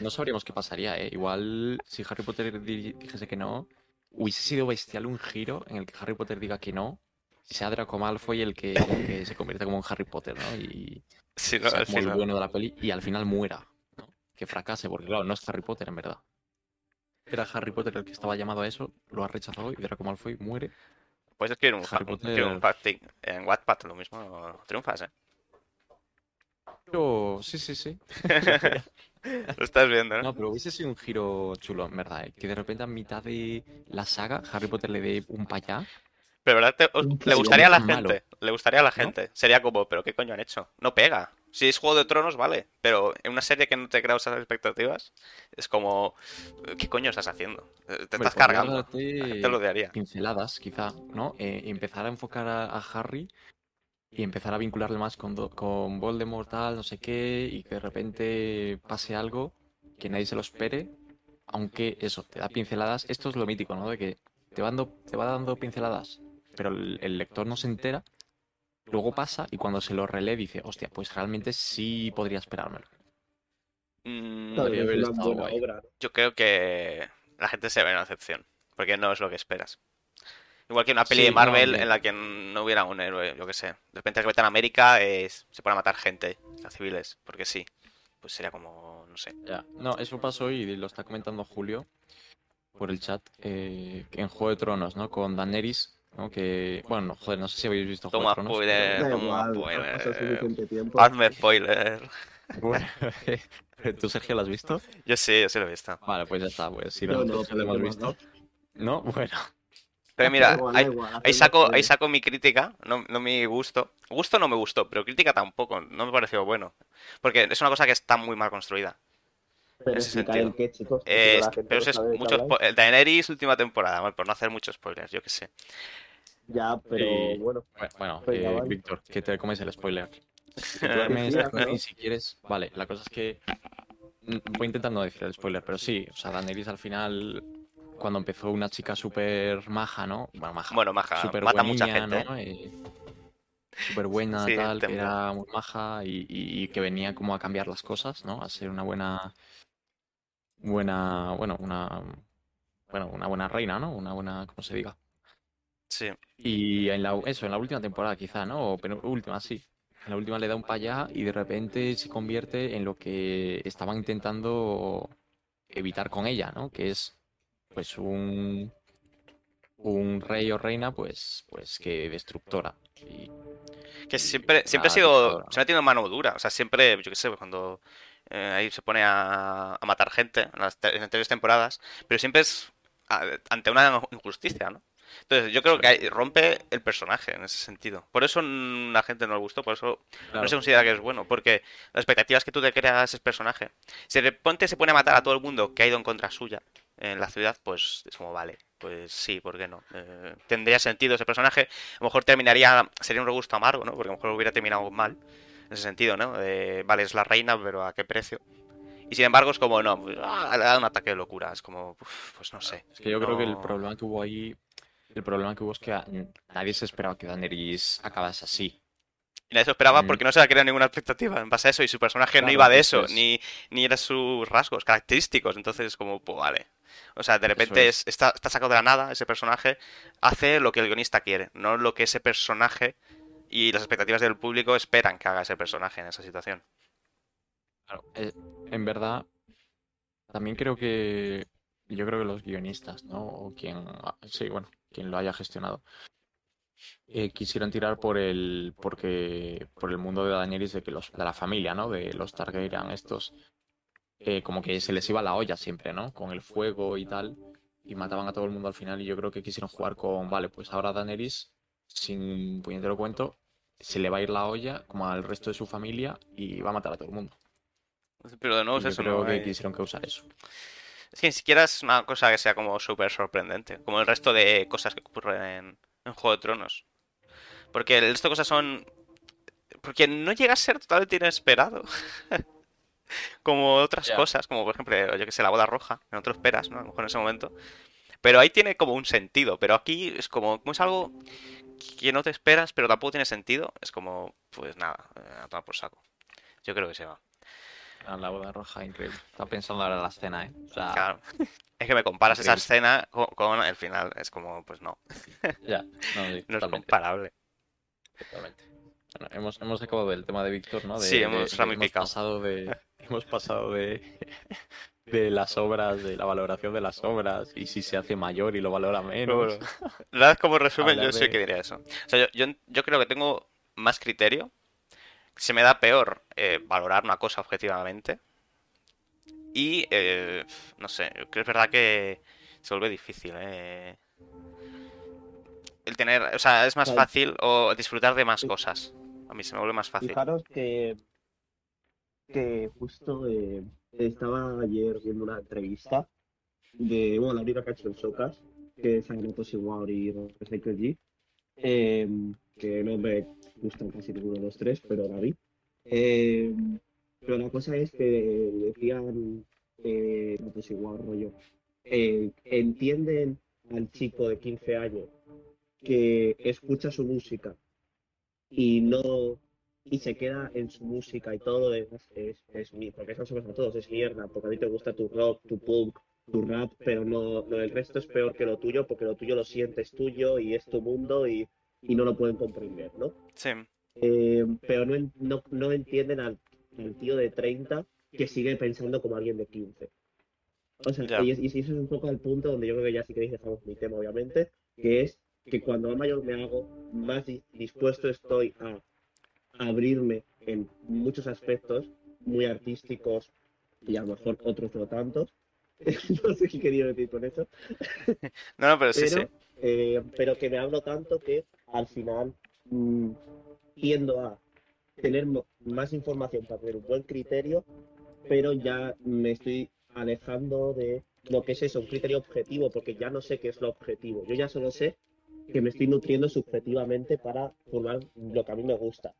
No sabríamos qué pasaría, ¿eh? Igual si Harry Potter di- dijese que no, hubiese sido bestial un giro en el que Harry Potter diga que no, y sea Draco Malfoy el que, el que se convierta como en Harry Potter, ¿no? Y Sí, no, sea como el bueno de la peli y al final muera, ¿no? Que fracase, porque claro, no es Harry Potter en verdad. Era Harry Potter el que estaba llamado a eso, lo ha rechazado y Draco Malfoy muere. Puedes escribir un, Harry un- Potter- escribir un fanfic en Wattpad, lo mismo, triunfas, ¿eh? Pero sí, sí, sí. Lo estás viendo, ¿no? No, pero hubiese sido un giro chulo, en verdad, ¿eh? Que de repente a mitad de la saga Harry Potter le dé un payá. Pero ¿verdad? Te- Un le gustaría a la malo. gente. Le gustaría a la gente. Sería como, ¿pero qué coño han hecho? No pega. Si es Juego de Tronos, vale. Pero en una serie que no te crea esas expectativas, es como, ¿qué coño estás haciendo? Eh, Te estás cargando. Gente lo odiaría. pinceladas, quizá, ¿no? Eh, empezar a enfocar a, a Harry y empezar a vincularle más con, Do- con Voldemort, tal, no sé qué, y que de repente pase algo que nadie se lo espere, aunque eso, te da pinceladas. Esto es lo mítico, ¿no? De que te va dando, te va dando pinceladas, pero el, el lector no se entera, luego pasa y cuando se lo relee dice, hostia, pues realmente sí podría esperármelo. Mm, podría haber una estado guay. obra. yo creo que la gente se ve en la excepción. Porque no es lo que esperas. Igual que una peli Sí, de no, Marvel en la que no hubiera un héroe, yo qué sé. De repente Capitán América es- se pone a matar gente, a civiles, porque sí. Pues sería como, no sé. Ya. No, eso pasó y lo está comentando Julio por el chat, eh, en Juego de Tronos, ¿no? Con Daenerys, ¿no? Que, bueno, joder, no sé si habéis visto Juego Toma de Tronos. spoiler, toma igual, spoiler. Hazme spoiler. Bueno, ¿tú, Sergio, lo has visto? Yo sí, yo sí lo he visto. Vale, pues ya está, pues si no, lo hemos ¿qué visto. No, bueno, Pero mira, igual, ahí, igual, ahí hacedme saco, ahí saco mi crítica, no, no mi gusto. Gusto no me gustó, pero crítica tampoco, no me pareció bueno. Porque es una cosa que está muy mal construida. Pero ese explicar sentido. qué, chicos. Eh, pero eso es mucho Daenerys última temporada, bueno, por no hacer muchos spoilers, yo qué sé. Ya, pero Y- bueno. bueno, Venga, eh, vale. Víctor, que te comes el spoiler. Duermes si quieres, vale, la cosa es que mm, voy no decir el spoiler, pero sí, o sea, Daenerys al final, cuando empezó una chica súper maja, ¿no? Bueno, maja. Bueno, maja, súper mata buena mucha gente. ¿no? Eh, súper buena, Sí, tal, que era muy maja y, y- y que venía como a cambiar las cosas, ¿no? A ser una buena, buena, bueno, una, bueno, una buena reina, ¿no? Una buena, ¿cómo se diga? Sí. Y en la, eso, en la última temporada quizá, ¿no? O última, sí. En la última le da un payá y de repente se convierte en lo que estaban intentando evitar con ella, ¿no? Que es pues un un rey o reina pues pues que destructora. Y Que siempre, siempre ha sido, destructora. siempre ha tenido mano dura. O sea, siempre, yo qué sé, cuando eh, ahí se pone a, a matar gente en las, en anteriores temporadas, pero siempre es a- ante una injusticia, ¿no? Entonces, yo creo que rompe el personaje en ese sentido. Por eso la gente no le gustó, por eso no claro, se considera que es bueno, porque las expectativas que tú te creas a ese personaje, si de repente se pone a matar a todo el mundo que ha ido en contra suya en la ciudad, pues es como, vale, pues sí, ¿por qué no? Eh, tendría sentido ese personaje, a lo mejor terminaría, sería un regusto amargo, ¿no? Porque a lo mejor hubiera terminado mal, en ese sentido, ¿no? Vale, es la reina, pero ¿a qué precio? Y sin embargo es como, no, pues, ah, le da un ataque de locura, es como, uf, pues no sé. es que yo creo que el no- problema que hubo ahí el problema que hubo es que nadie se esperaba que Daenerys acabase así. Y nadie se esperaba Mm. porque no se le crea ninguna expectativa en base a eso y su personaje no iba de eso eso, es. ni, ni era sus rasgos característicos, entonces como, pues vale. O sea, de repente es. es- está, está sacado de la nada, ese personaje hace lo que el guionista quiere, no lo que ese personaje y las expectativas del público esperan que haga ese personaje en esa situación. Claro, eh, en verdad, también creo que yo creo que los guionistas, ¿no? O quien, ah, sí, bueno, quien lo haya gestionado, eh, quisieron tirar por el, porque, por el mundo de Daenerys de que los, de la familia, ¿no? De los Targaryen estos, eh, como que se les iba la olla siempre, ¿no? Con el fuego y tal, y mataban a todo el mundo al final y yo creo que quisieron jugar con, vale, pues ahora Daenerys, sin puñetero cuento, se le va a ir la olla como al resto de su familia y va a matar a todo el mundo. Pero de nuevo Y es yo eso, creo ¿no? que Eh, quisieron causar eso. Es que ni siquiera es una cosa que sea como súper sorprendente, como el resto de cosas que ocurren en, en Juego de Tronos. Porque el resto de cosas son... Porque no llega a ser totalmente inesperado. como otras cosas, como por ejemplo, yo que sé, la boda roja, que no te lo esperas, ¿no? A lo mejor en ese momento. Pero ahí tiene como un sentido, pero aquí es como, como es algo que no te esperas, pero tampoco tiene sentido, es como, pues nada, a tomar por saco. Yo creo que se va. La boda roja, increíble. Estaba pensando ahora en la escena, ¿eh? O sea, Claro. Es que me comparas esa escena con, con el final, es como, pues no, ya. No, sí, no es comparable. totalmente. Bueno, hemos, hemos acabado del tema de Víctor, ¿no? De, Sí, hemos de- ramificado. pasado de. Hemos pasado de. De las obras, de la valoración de las obras, y si se hace mayor y lo valora menos. Bueno, la verdad, como resumen, yo Hablar de- que diría eso. O sea, yo, yo, yo creo que tengo más criterio. Se me da peor eh, valorar una cosa objetivamente. Y, eh, no sé, creo que es verdad que se vuelve difícil, ¿eh? El tener, o sea, es más fácil o disfrutar de más cosas. A mí se me vuelve más fácil. Fijaros que, que justo eh, estaba ayer viendo una entrevista de, bueno, la única que ha hecho el Socas, que es Agneto Siguar y Recycle G, eh, que no me gustan casi ninguno de los tres, pero la. Eh, pero la cosa es que decían, eh, Agneto Siguar, rollo, eh, entienden al chico de 15 años que escucha su música y no y se queda en su música y todo es, es mi- porque eso somos a todos, es mierda, porque a ti te gusta tu rock, tu punk, tu rap, pero no, lo del resto es peor que lo tuyo, porque lo tuyo lo sientes tuyo y es tu mundo y, y no lo pueden comprender, ¿no? Sí, Eh, pero no, no, no entienden al, al tío de 30 que sigue pensando como alguien de 15. O sea, y, es- y eso es un poco el punto donde yo creo que ya sí queréis dejamos mi tema, obviamente, que es que cuando más mayor me hago, más di- dispuesto estoy a abrirme en muchos aspectos muy artísticos y a lo mejor otros no tantos. no sé qué quería decir con eso, no, no, pero sí, pero, sí. eh, pero que me hablo tanto que al final mm, tiendo a tener más información para tener un buen criterio, pero ya me estoy alejando de lo que es eso, un criterio objetivo, porque ya no sé qué es lo objetivo. Yo ya solo sé que me estoy nutriendo subjetivamente para formar lo que a mí me gusta.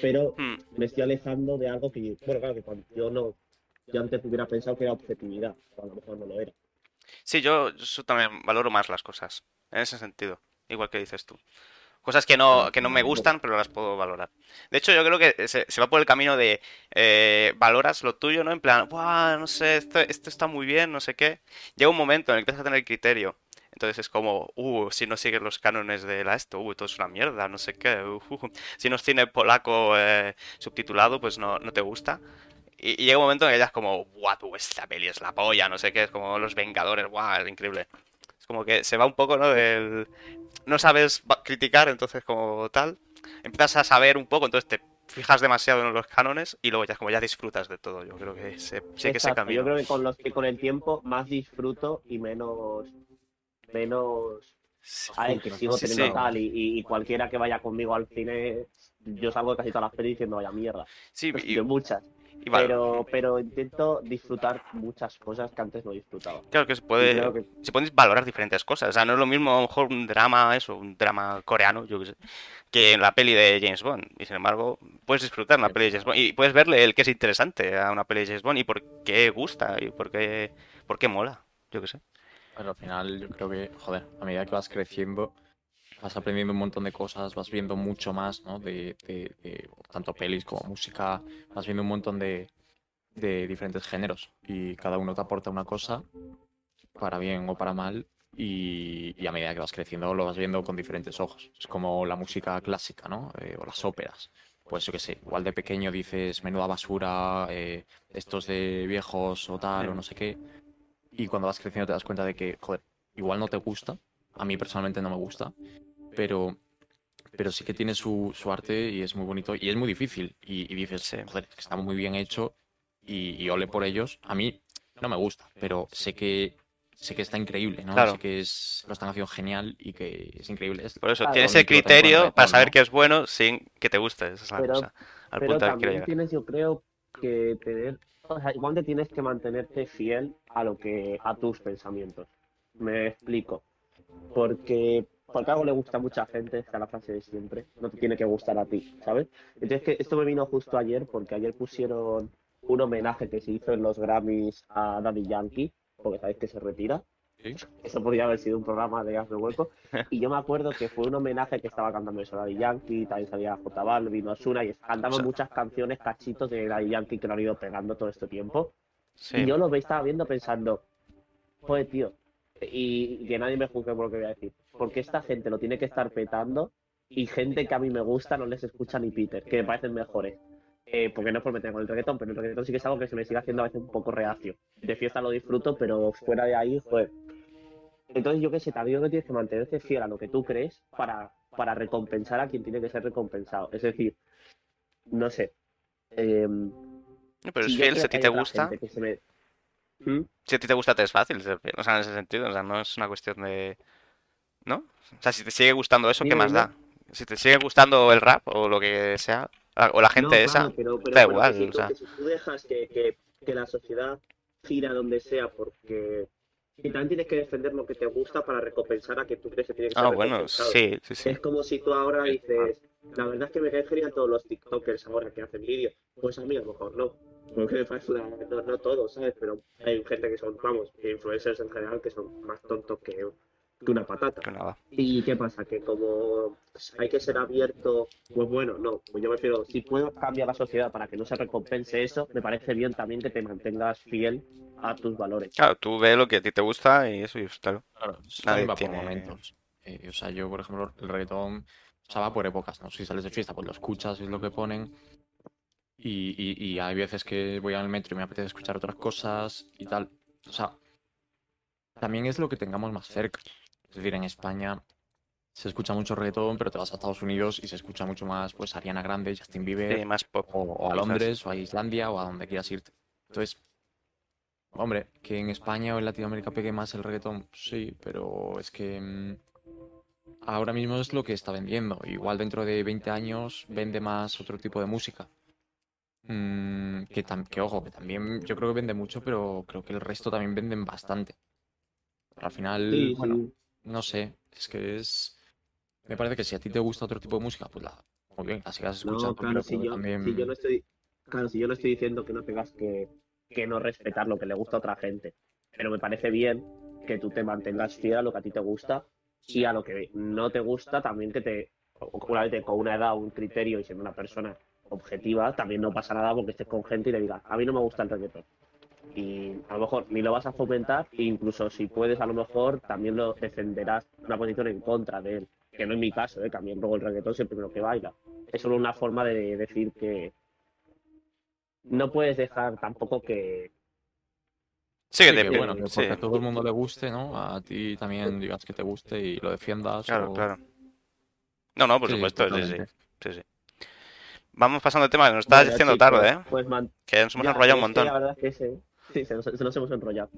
Pero Hmm, me estoy alejando de algo que, bueno, claro, que cuando yo no, yo antes hubiera pensado que era objetividad, o a lo mejor no lo era. Sí, yo, yo también valoro más las cosas, en ese sentido, igual que dices tú. Cosas que no, que no me gustan, pero las puedo valorar. De hecho, yo creo que se, va por el camino de eh, valoras lo tuyo, ¿no? En plan, Buah, no sé, esto, esto está muy bien, no sé qué. Llega un momento en el que empiezas a tener criterio. Entonces es como, uh, si no sigues los cánones de la esto, uh, todo es una mierda, no sé qué. uh, uh. Si no es cine polaco eh, subtitulado, pues no, no te gusta. Y, y llega un momento en que ya es como, guau, tú, esta peli es la polla, no sé qué, es como Los Vengadores, guau, es increíble. Es como que se va un poco, ¿no? Del... No sabes criticar, entonces como tal. Empiezas a saber un poco, entonces te fijas demasiado en los cánones y luego ya como ya disfrutas de todo. Yo creo que se, sí que Exacto, camino. Yo creo que con los que con el tiempo más disfruto y menos menos Sí, a ver, que sigo Sí, teniendo sí. tal y, y- cualquiera que vaya conmigo al cine yo salgo de casi todas las pelis diciendo vaya mierda Sí, y, muchas y vale. pero pero intento disfrutar muchas cosas que antes no disfrutaba Claro que se puede, que- se pueden valorar diferentes cosas. O sea, no es lo mismo a lo mejor un drama, eso, un drama coreano, yo qué sé, que en la peli de James Bond. Y sin embargo, puedes disfrutar una peli de James Bond y puedes verle el que es interesante a una peli de James Bond y por qué gusta y por qué, por qué mola, yo qué sé. Pero al final yo creo que, joder, a medida que vas creciendo, vas aprendiendo un montón de cosas, vas viendo mucho más, ¿no? De, tanto pelis como música, vas viendo un montón de, de diferentes géneros y cada uno te aporta una cosa, para bien o para mal, y, y a medida que vas creciendo lo vas viendo con diferentes ojos. Es como la música clásica, ¿no? Eh, o las óperas. Pues yo qué sé, igual de pequeño dices menuda basura, eh, estos de viejos o tal, o no sé qué. Y cuando vas creciendo te das cuenta de que, joder, igual no te gusta. A mí personalmente no me gusta. Pero, pero sí que tiene su, su arte y es muy bonito y es muy difícil. Y, y dices, Sí. joder, es que está muy bien hecho y, y ole por ellos. A mí no me gusta, pero sé que sé que está increíble, ¿no? Claro. Sé que es, lo están haciendo genial y que es increíble. Es- Por eso, Claro, tienes el criterio para saber ¿no? que es bueno sin que te guste. Esa es la Pero- cosa. Al pero punto también tienes yo creo que tener o sea, igual te tienes que mantenerte fiel a lo que a tus pensamientos me explico porque porque algo le gusta a mucha gente esta es la frase de siempre no te tiene que gustar a ti ¿sabes? entonces que esto me vino justo ayer porque ayer pusieron un homenaje que se hizo en los Grammys a Daddy Yankee porque sabéis que se retira Sí. eso podría haber sido un programa de Gas de Hueco. Y yo me acuerdo que fue un homenaje que estaba cantando eso Daddy Yankee, también salía J Balvin, Osuna, y cantaban muchas canciones, cachitos de Daddy Yankee que lo han ido pegando todo este tiempo. Sí. Y yo lo estaba viendo pensando, joder, tío, y, que nadie me juzgue por lo que voy a decir, porque esta gente lo tiene que estar petando y gente que a mí me gusta no les escucha ni Peter, que me parecen mejores. Eh, porque no es por meter con el reggaetón, pero el reggaetón sí que es algo que se me sigue haciendo a veces un poco reacio. De fiesta lo disfruto, pero fuera de ahí, joder. Entonces yo qué sé, también que tienes que mantenerte fiel a lo que tú crees para, para recompensar a quien tiene que ser recompensado. Es decir, no sé. em, Pero si es fiel, si a ti te gusta. gente que se me- ¿Mm? Si a ti te gusta, te es fácil. O sea, en ese sentido, o sea, no es una cuestión de... ¿No? O sea, si te sigue gustando eso, ¿qué más da? Si te sigue gustando el rap o lo que sea, o la gente No, esa, claro, pero, pero, da pero igual, que o sea. que si tú dejas que, que, que la sociedad gira donde sea porque... Y también tienes que defender lo que te gusta para recompensar a que tú crees que tiene que ser Ah, bueno, sí, sí, sí. Es como si tú ahora dices, la verdad es que me caen genial todos los TikTokers ahora que hacen vídeos. Pues a mí a lo mejor no. Porque me parece una- no, no todos, ¿sabes? Pero hay gente que son, vamos, influencers en general que son más tontos que, que una patata. Que nada. ¿Y qué pasa? Que como hay que ser abierto, pues bueno, no. Pues yo prefiero, si puedo cambiar la sociedad para que no se recompense eso, me parece bien también que te mantengas fiel a tus valores. Claro, tú ves lo que a ti te gusta y eso, y claro. Claro, Nadie va por tiene- momentos. Eh, o sea, yo, por ejemplo, el reggaetón, o sea, va por épocas, ¿no? Si sales de fiesta, pues lo escuchas, es lo que ponen. Y, y, y hay veces que voy al metro y me apetece escuchar otras cosas y tal. O sea, también es lo que tengamos más cerca. Es decir, en España se escucha mucho reggaetón, pero te vas a Estados Unidos y se escucha mucho más, pues, Ariana Grande, Justin Bieber. Sí, más pop. o, o a quizás. Londres, o a Islandia, o a donde quieras irte. Entonces, hombre, que en España o en Latinoamérica pegue más el reggaetón, sí, pero es que mm, ahora mismo es lo que está vendiendo. Igual dentro de 20 años vende más otro tipo de música. Mm, que, que ojo, que también yo creo que vende mucho, pero creo que el resto también venden bastante. Pero al final, Sí, bueno, sí. no sé, es que es... Me parece que si a ti te gusta otro tipo de música, pues la... Muy bien, la sigas escuchando, No, claro, pero si creo que yo, también... si yo no estoy, claro, si yo no estoy diciendo que no tengas que, que no respetar lo que le gusta a otra gente, pero me parece bien que tú te mantengas fiel a lo que a ti te gusta y a lo que no te gusta también que te, con una edad, un criterio y siendo una persona objetiva, también no pasa nada porque estés con gente y le digas, a mí no me gusta el reggaetón. Y a lo mejor ni lo vas a fomentar, e incluso si puedes, a lo mejor también lo defenderás una posición en contra de él. Que no es mi caso, ¿eh? que a mí luego el reggaetón es el primero que baila. Es solo una forma de decir que no puedes dejar tampoco que. Sí, que Sí, te que bueno, que sí, porque a todo el mundo le guste, ¿no? A ti también digas que te guste y lo defiendas. claro, o- claro. No, no, por Sí, supuesto, sí, sí, totalmente. sí, sí. Vamos pasando de tema, que nos estás Bueno, diciendo tarde, ¿eh? Pues man- Que nos hemos ya, enrollado un montón. La verdad es que sí, sí, se nos, se nos hemos enrollado.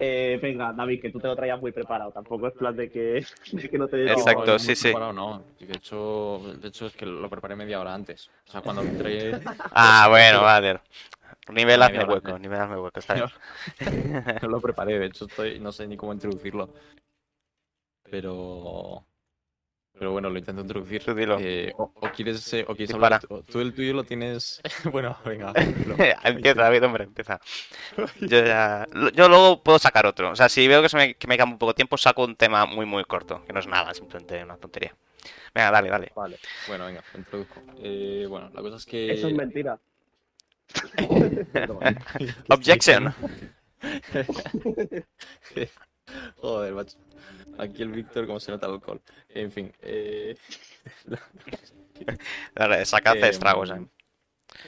Eh, venga, David, que tú te lo traías muy preparado. Tampoco es plan de que, de que no te des Exacto, No, sí, sí. no. Y De hecho, de hecho, es que lo preparé media hora antes. O sea, cuando entré, Ah, bueno, vale. Niveladme Media hora, hueco, sí. niveladme hueco, está bien. no lo preparé. De hecho, estoy, no sé ni cómo introducirlo. Pero. Pero bueno, lo intento introducir. Tú dilo. Eh, o, o quieres, eh, o quieres hablar tú, tú el tuyo lo tienes. bueno, venga. empieza, David, hombre, empieza. Yo, ya- yo luego puedo sacar otro. O sea, si veo que, se me, que me queda muy poco tiempo, saco un tema muy, muy corto. Que no es nada, simplemente una tontería. Venga, dale, dale. Vale, bueno, venga, introduzco. Eh, bueno, la cosa es que. Eso es mentira. Objection. Joder, macho. Aquí el Víctor, como se nota el alcohol. En fin, eh... Dale, sacad Em, estragos.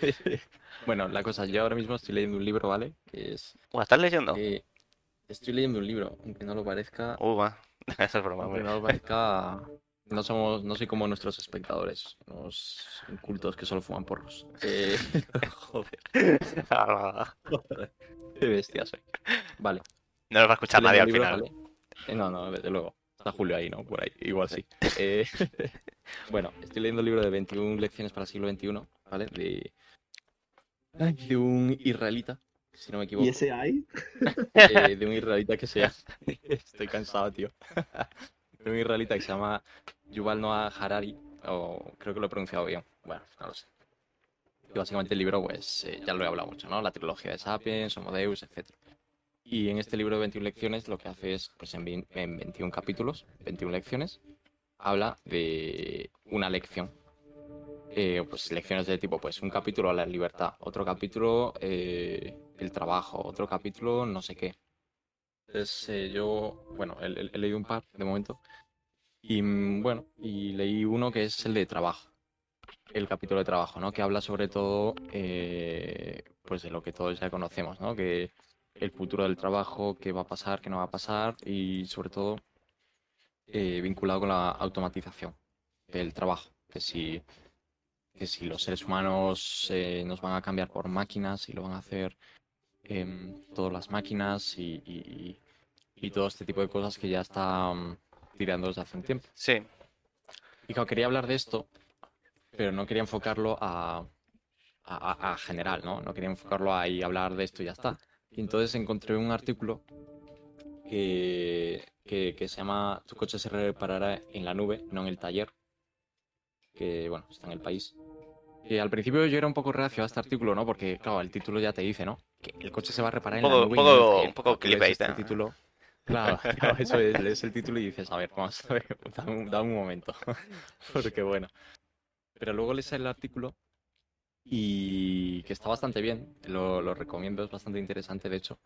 Eh. bueno, la cosa, yo ahora mismo estoy leyendo un libro, ¿vale? Que es. Uh, ¿Estás leyendo? eh, estoy leyendo un libro, aunque no lo parezca. Uh, va. Eso es broma, Aunque no lo parezca. No somos, no soy como nuestros espectadores, unos incultos que solo fuman porros. Eh, joder, joder, qué bestia soy. Vale. No nos va a escuchar nadie al final. Eh, No, no, desde luego. Está Julio ahí, ¿no? Por ahí, igual sí. Eh, bueno, estoy leyendo el libro de 21 lecciones para el siglo XXI, ¿vale? De, de un israelita, si no me equivoco. ¿Y ese hay? eh, de un israelita que se llama... Estoy cansado, tío. de un israelita que se llama Yuval Noah Harari, o creo que lo he pronunciado bien. Bueno, no lo sé. Y básicamente el libro, pues, eh, ya lo he hablado mucho, ¿no? La trilogía de Sapiens, Homo Deus, etc. Y en este libro de 21 lecciones lo que hace es, pues en, en 21 capítulos, 21 lecciones, habla de una lección. Eh, pues lecciones de tipo, pues un capítulo a la libertad, otro capítulo eh, el trabajo, otro capítulo no sé qué. Entonces eh, yo, bueno, he- he leído un par de momento. Y mm, bueno, y leí uno que es el de trabajo. El capítulo de trabajo, ¿no? Que habla sobre todo, eh, pues de lo que todos ya conocemos, ¿no? Que el futuro del trabajo, qué va a pasar, qué no va a pasar y sobre todo eh, vinculado con la automatización del trabajo. Que si, que si los seres humanos eh, nos van a cambiar por máquinas y lo van a hacer em, todas las máquinas y, y- y todo este tipo de cosas que ya está mm, tirando desde hace un tiempo. Sí, Y claro, quería hablar de esto, pero no quería enfocarlo a, a, a- general, ¿no? No quería enfocarlo a y hablar de esto y ya está. Y entonces encontré un artículo que, que, que se llama Tu coche se reparará en la nube, no en el taller, que bueno, está en el país. Y al principio yo era un poco reacio a este artículo, ¿no? Porque, claro, el título ya te dice, ¿no? Que el coche se va a reparar en poco- la nube. y no en el poco- taller. un poco clickbait, este título. Claro, claro, eso es, lees el título y dices, a ver, vamos a ver, dame un, dame un momento. Porque bueno. Pero luego lees el artículo y que está bastante bien, lo, recomiendo, es bastante interesante, de hecho.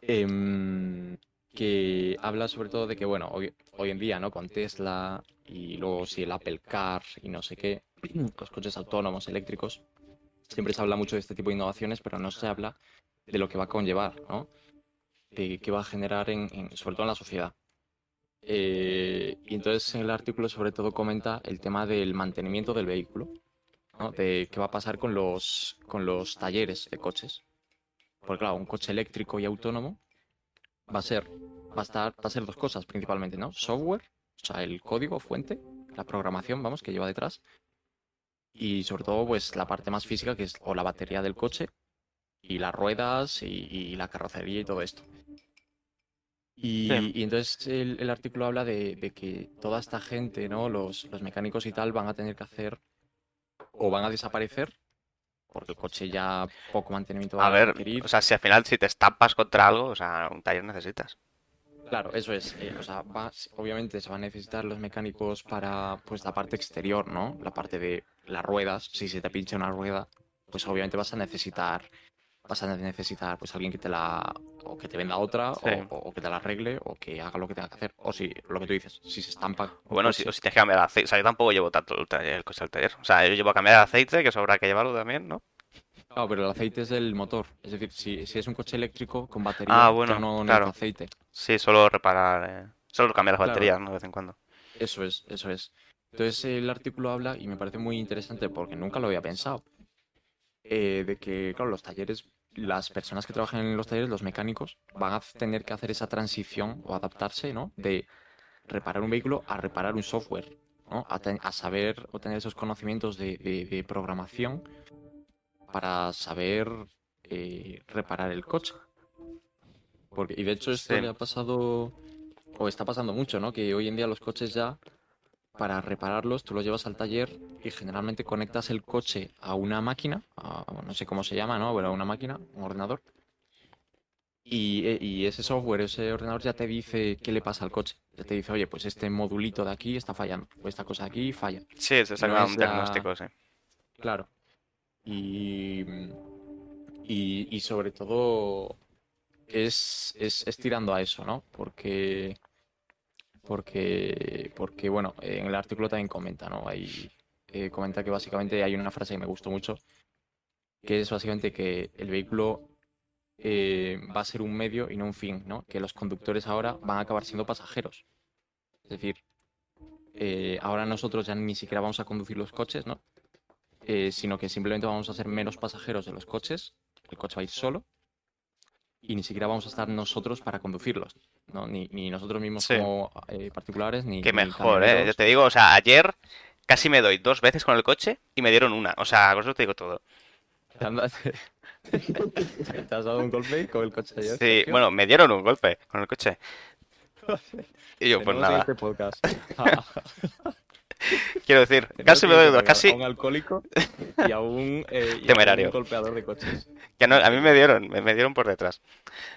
Em, que habla sobre todo de que, bueno, hoy, hoy en día, ¿no? Con Tesla y luego si el Apple Car y no sé qué, los coches autónomos, eléctricos, siempre se habla mucho de este tipo de innovaciones, pero no se habla de lo que va a conllevar, ¿no? De qué va a generar, en, en- sobre todo en la sociedad. Eh, y entonces en el artículo sobre todo comenta el tema del mantenimiento del vehículo. De qué va a pasar con los, con los talleres de coches. Porque claro, un coche eléctrico y autónomo va a ser, va a estar, va a ser dos cosas principalmente, ¿no? Software, o sea, el código fuente, la programación, vamos, que lleva detrás. Y sobre todo, pues la parte más física, que es o la batería del coche, y las ruedas, y, y la carrocería y todo esto. Y, Sí. y entonces el, el artículo habla de, de que toda esta gente, ¿no? Los, los mecánicos y tal van a tener que hacer o van a desaparecer porque el coche ya poco mantenimiento va a a ver, o sea, si al final si te estampas contra algo, o sea, un taller necesitas. Claro, eso es. eh, o sea, va- obviamente se van a necesitar los mecánicos para pues la parte exterior, ¿no? La parte de las ruedas. Si se te pincha una rueda, pues obviamente vas a necesitar, vas a necesitar pues alguien que te la o que te venda otra Sí. o, o que te la arregle o que haga lo que tenga que hacer. O si lo que tú dices, si se estampa. Bueno, si, coche, o si tienes que cambiar el aceite. O sea, yo tampoco llevo tanto el, taller- el coche al taller. O sea, yo llevo a cambiar el aceite, que eso habrá que llevarlo también, ¿no? Claro, pero el aceite es del motor. Es decir, si, si es un coche eléctrico con batería, Ah, bueno, no claro. aceite. Sí, solo reparar. eh, Solo cambiar las Claro. baterías, ¿no? De vez en cuando. Eso es, eso es. Entonces el artículo habla, y me parece muy interesante porque nunca lo había pensado, eh, de que, claro, los talleres, las personas que trabajan en los talleres, los mecánicos, van a tener que hacer esa transición o adaptarse, ¿no? De reparar un vehículo a reparar un software, ¿no? A, ten- a saber o tener esos conocimientos de, de- de programación para saber eh, reparar el coche. Porque, y de hecho esto Sí. le ha pasado, o está pasando mucho, ¿no? Que hoy en día los coches ya, para repararlos, tú los llevas al taller y generalmente conectas el coche a una máquina, a- no sé cómo se llama, ¿no? Pero a una máquina, un ordenador. Y, eh, y ese software, ese ordenador ya te dice qué le pasa al coche. Ya te dice, oye, pues este modulito de aquí está fallando, o esta cosa de aquí falla. Sí, se saca No un la- diagnóstico, sí. Claro. Y, y, y sobre todo es, es, es tirando a eso, ¿no? Porque, porque, porque bueno, en el artículo también comenta, ¿no? Eh, comenta que básicamente hay una frase que me gustó mucho, que es básicamente que el vehículo eh, va a ser un medio y no un fin, ¿no? Que los conductores ahora van a acabar siendo pasajeros. Es decir, eh, ahora nosotros ya ni siquiera vamos a conducir los coches, ¿no? sino que simplemente vamos a ser menos pasajeros de los coches, el coche va a ir solo, y ni siquiera vamos a estar nosotros para conducirlos, ¿no? Ni, ni nosotros mismos Sí. como eh, particulares, ni ni mejor, ¿eh? Yo te digo, o sea, ayer casi me doy dos veces con el coche y me dieron una. O sea, con eso te digo todo. Te han dado- ¿Te has dado un golpe con el coche ayer, Sí, Sergio? bueno, me dieron un golpe con el coche. Y yo, pues nada. este podcast Quiero decir, casi me doy dos, casi. A un alcohólico y a un, eh, y a Temerario. un golpeador de coches. Que no, a mí me dieron, me, me dieron por detrás.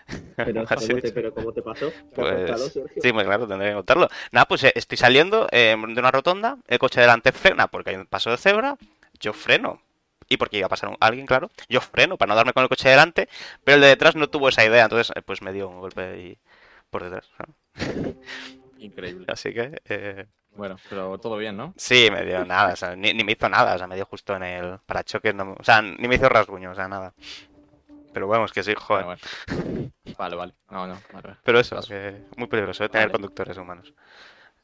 Pero, ¿cómo te, es. pero ¿cómo te pasó? ¿Te Pues, Sergio? Sí, muy claro, tendré que contarlo. Nada, pues eh, estoy saliendo eh, de una rotonda, el coche delante frena porque hay un paso de cebra, yo freno. Y porque iba a pasar alguien, claro. Yo freno para no darme con el coche delante, pero el de detrás no tuvo esa idea, entonces eh, pues me dio un golpe ahí por detrás. ¿no? Increíble. Así que, eh, Bueno, pero todo bien, ¿no? sí, me dio nada, o sea, ni, ni me hizo nada, o sea, me dio justo en el parachoques, no, o sea, ni me hizo rasguño, o sea, nada. Pero vamos, que sí, joder. Bueno, bueno. Vale, vale. No, no, vale. Pero eso, que muy peligroso, eh, tener Vale. conductores humanos.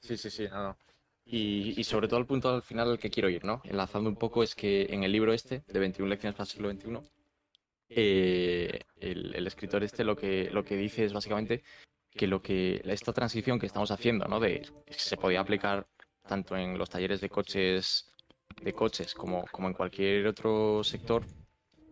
Sí, sí, sí, no, no. Y, y sobre todo el punto al final al que quiero ir, ¿no? Enlazando un poco es que en el libro este, de 21 lecciones para el siglo XXI, eh, el, el escritor este lo que, lo que dice es básicamente que lo que esta transición que estamos haciendo, ¿no? De se podía aplicar tanto en los talleres de coches de coches como, como en cualquier otro sector,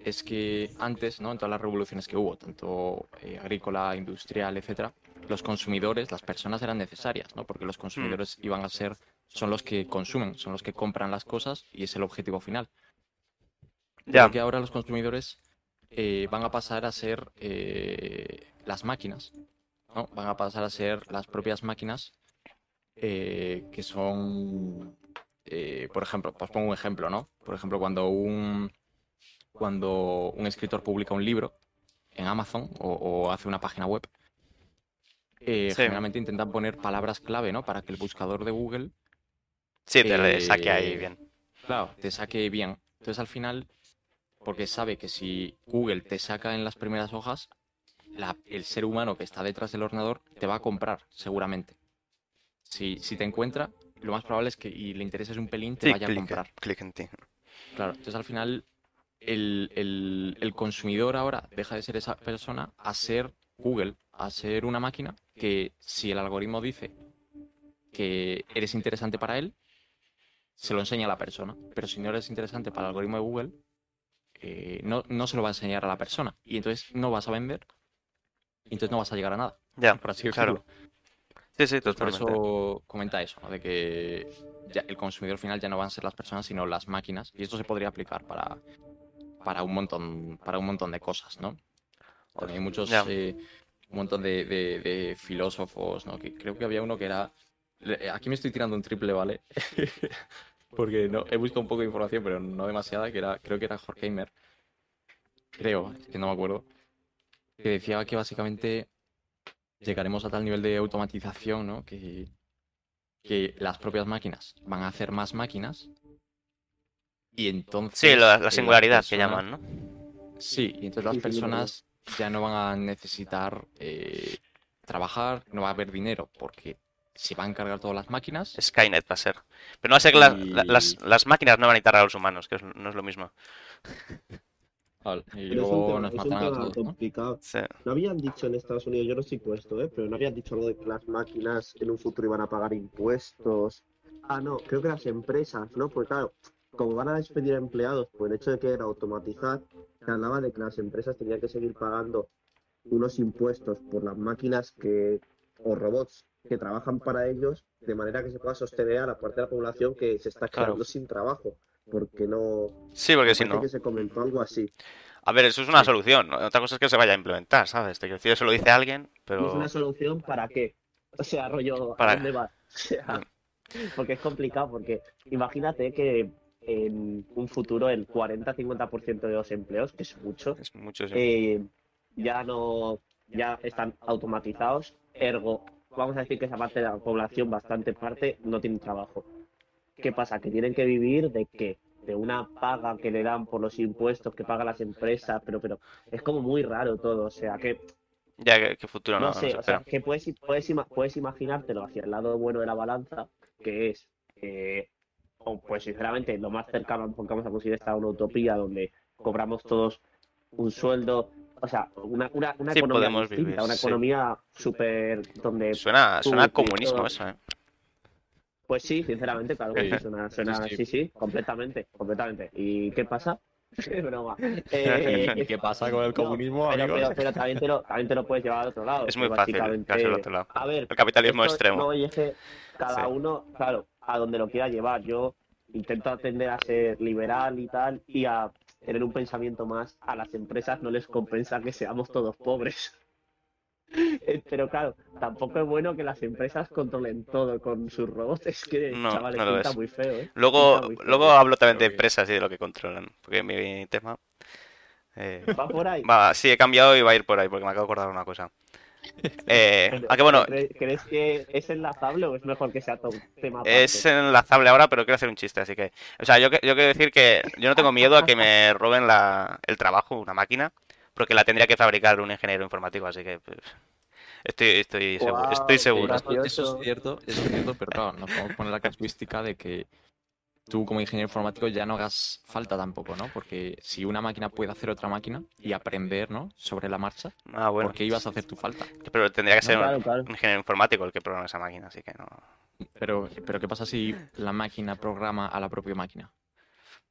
es que antes, ¿no? En todas las revoluciones que hubo, tanto eh, agrícola, industrial, etcétera, los consumidores, las personas eran necesarias, ¿no? Porque los consumidores iban a ser, son los que consumen, son los que compran las cosas y es el objetivo final. Ya. Porque ahora los consumidores eh, van a pasar a ser eh, las máquinas, ¿no? Van a pasar a ser las propias máquinas eh, que son, eh, por ejemplo, pues pongo un ejemplo, ¿no? Por ejemplo, cuando un, cuando un escritor publica un libro en Amazon o, o hace una página web, eh, Sí. generalmente intentan poner palabras clave, ¿no? Para que el buscador de Google Sí, te saque ahí bien. Claro, te saque bien. Entonces al final, porque sabe que si Google te saca en las primeras hojas, la- el ser humano que está detrás del ordenador te va a comprar, seguramente. Si, si te encuentra, lo más probable es que y le intereses un pelín, te Sí, vaya a comprar. clic en ti. Claro, entonces al final el, el- el consumidor ahora deja de ser esa persona a ser Google, a ser una máquina que si el algoritmo dice que eres interesante para él, se lo enseña a la persona. Pero si no eres interesante para el algoritmo de Google, eh, no, no se lo va a enseñar a la persona. Y entonces no vas a vender, entonces no vas a llegar a nada, Ya, por así claro. Sí, sí, Entonces, por totalmente. eso comenta eso, ¿no? de que ya el consumidor final ya no van a ser las personas, sino las máquinas. Y esto se podría aplicar para, para un montón, para un montón de cosas, ¿no? También hay muchos, Ya. eh, un montón de, de- de filósofos, ¿no? Que creo que había uno que era. le- Aquí me estoy tirando un triple, ¿vale? Porque no, he buscado un poco de información, pero no demasiada, que era, creo que era Horkheimer. Creo, que no me acuerdo. Que decía que básicamente llegaremos a tal nivel de automatización, ¿no? Que, que las propias máquinas van a hacer más máquinas. Y entonces. Sí, la, singularidad que llaman, ¿no? Sí, y entonces las personas ya no van a necesitar eh, trabajar, no va a haber dinero, porque se van a encargar todas las máquinas. Skynet va a ser. Pero no va a ser que la- la- Y- las, las máquinas no van a necesitar a los humanos, que no es lo mismo. Vale, y Pero es un luego tema, nos es un matarán a tema todos, ¿no? complicado. Sí. No habían dicho en Estados Unidos, yo no estoy puesto, ¿eh? pero no habían dicho algo de que las máquinas en un futuro iban a pagar impuestos. Ah, no, creo que las empresas, ¿no? Porque claro, como van a despedir empleados por el hecho de que era automatizar, se hablaba de que las empresas tenían que seguir pagando unos impuestos por las máquinas que o robots que trabajan para ellos, de manera que se pueda sostener a la parte de la población que se está Claro. quedando sin trabajo, porque no... Sí, porque si no. que se comentó algo así. A ver, eso es una Sí. solución. Otra cosa es que se vaya a implementar, ¿sabes? Te quiero decir, eso lo dice alguien, ¿Es pero. una solución para qué? O sea, rollo, Para- ¿a dónde vas? O sea, porque es complicado, porque imagínate que en un futuro el 40-50% de los empleos, que es mucho, Es mucho. sí. eh, ya no, ya están automatizados, ergo, vamos a decir que esa parte de la población, bastante parte, no tiene trabajo. ¿Qué pasa? Que tienen que vivir de qué? De una paga que le dan por los impuestos que pagan las empresas, pero, pero es como muy raro todo, o sea, que Ya, ¿qué, qué futuro no, no no sé, se o sea, que puedes, puedes, puedes imaginártelo hacia el lado bueno de la balanza, que es, eh, pues sinceramente, lo más cercano porque vamos a conseguir esta una utopía donde cobramos todos un sueldo, o sea, una, una, una Sí, economía podemos distinta, vivir, una sí. economía súper donde, Suena, suena comunismo todo. eso, ¿eh? Pues sí, sinceramente, claro que sí, suena, suena, sí, sí, completamente, completamente. ¿Y qué pasa? Broma. ¿Y Eh, qué pasa con el no, comunismo, pero, amigos? pero, pero también, te lo, también te lo puedes llevar al otro lado. Es muy fácil al otro lado. A ver, El capitalismo esto extremo. No, y es que cada Sí. uno, claro, a donde lo quiera llevar. Yo intento atender a ser liberal y tal, y a tener un pensamiento más. A las empresas no les compensa que seamos todos pobres. Eh, Pero claro, tampoco es bueno que las empresas controlen todo con sus robots. Es que, No, chavales, no lo pinta es. muy feo, ¿eh? Luego, Pinta muy feo. luego hablo también de empresas y de lo que controlan. Porque mi tema. eh, ¿Va por ahí? va, sí, he cambiado y va a ir por ahí, porque me acabo de acordar una cosa. Eh, Pero- que bueno, ¿cre- ¿Crees que es enlazable o es mejor que sea todo un tema aparte? es enlazable ahora, pero quiero hacer un chiste, así que. O sea, yo, que- yo quiero decir que yo no tengo miedo a que me roben la, el trabajo, una máquina, porque la tendría que fabricar un ingeniero informático, así que. pues, estoy, estoy, seguro, estoy seguro. Eso, es cierto, eso es cierto, pero claro, nos podemos poner la casuística de que tú como ingeniero informático ya no hagas falta tampoco, ¿no? Porque si una máquina puede hacer otra máquina y aprender, ¿no? Sobre la marcha, Ah, bueno. ¿por qué ibas a hacer tu falta? Pero tendría que No, ser claro, un, claro. un ingeniero informático el que programa esa máquina, así que no. Pero, pero ¿qué pasa si la máquina programa a la propia máquina?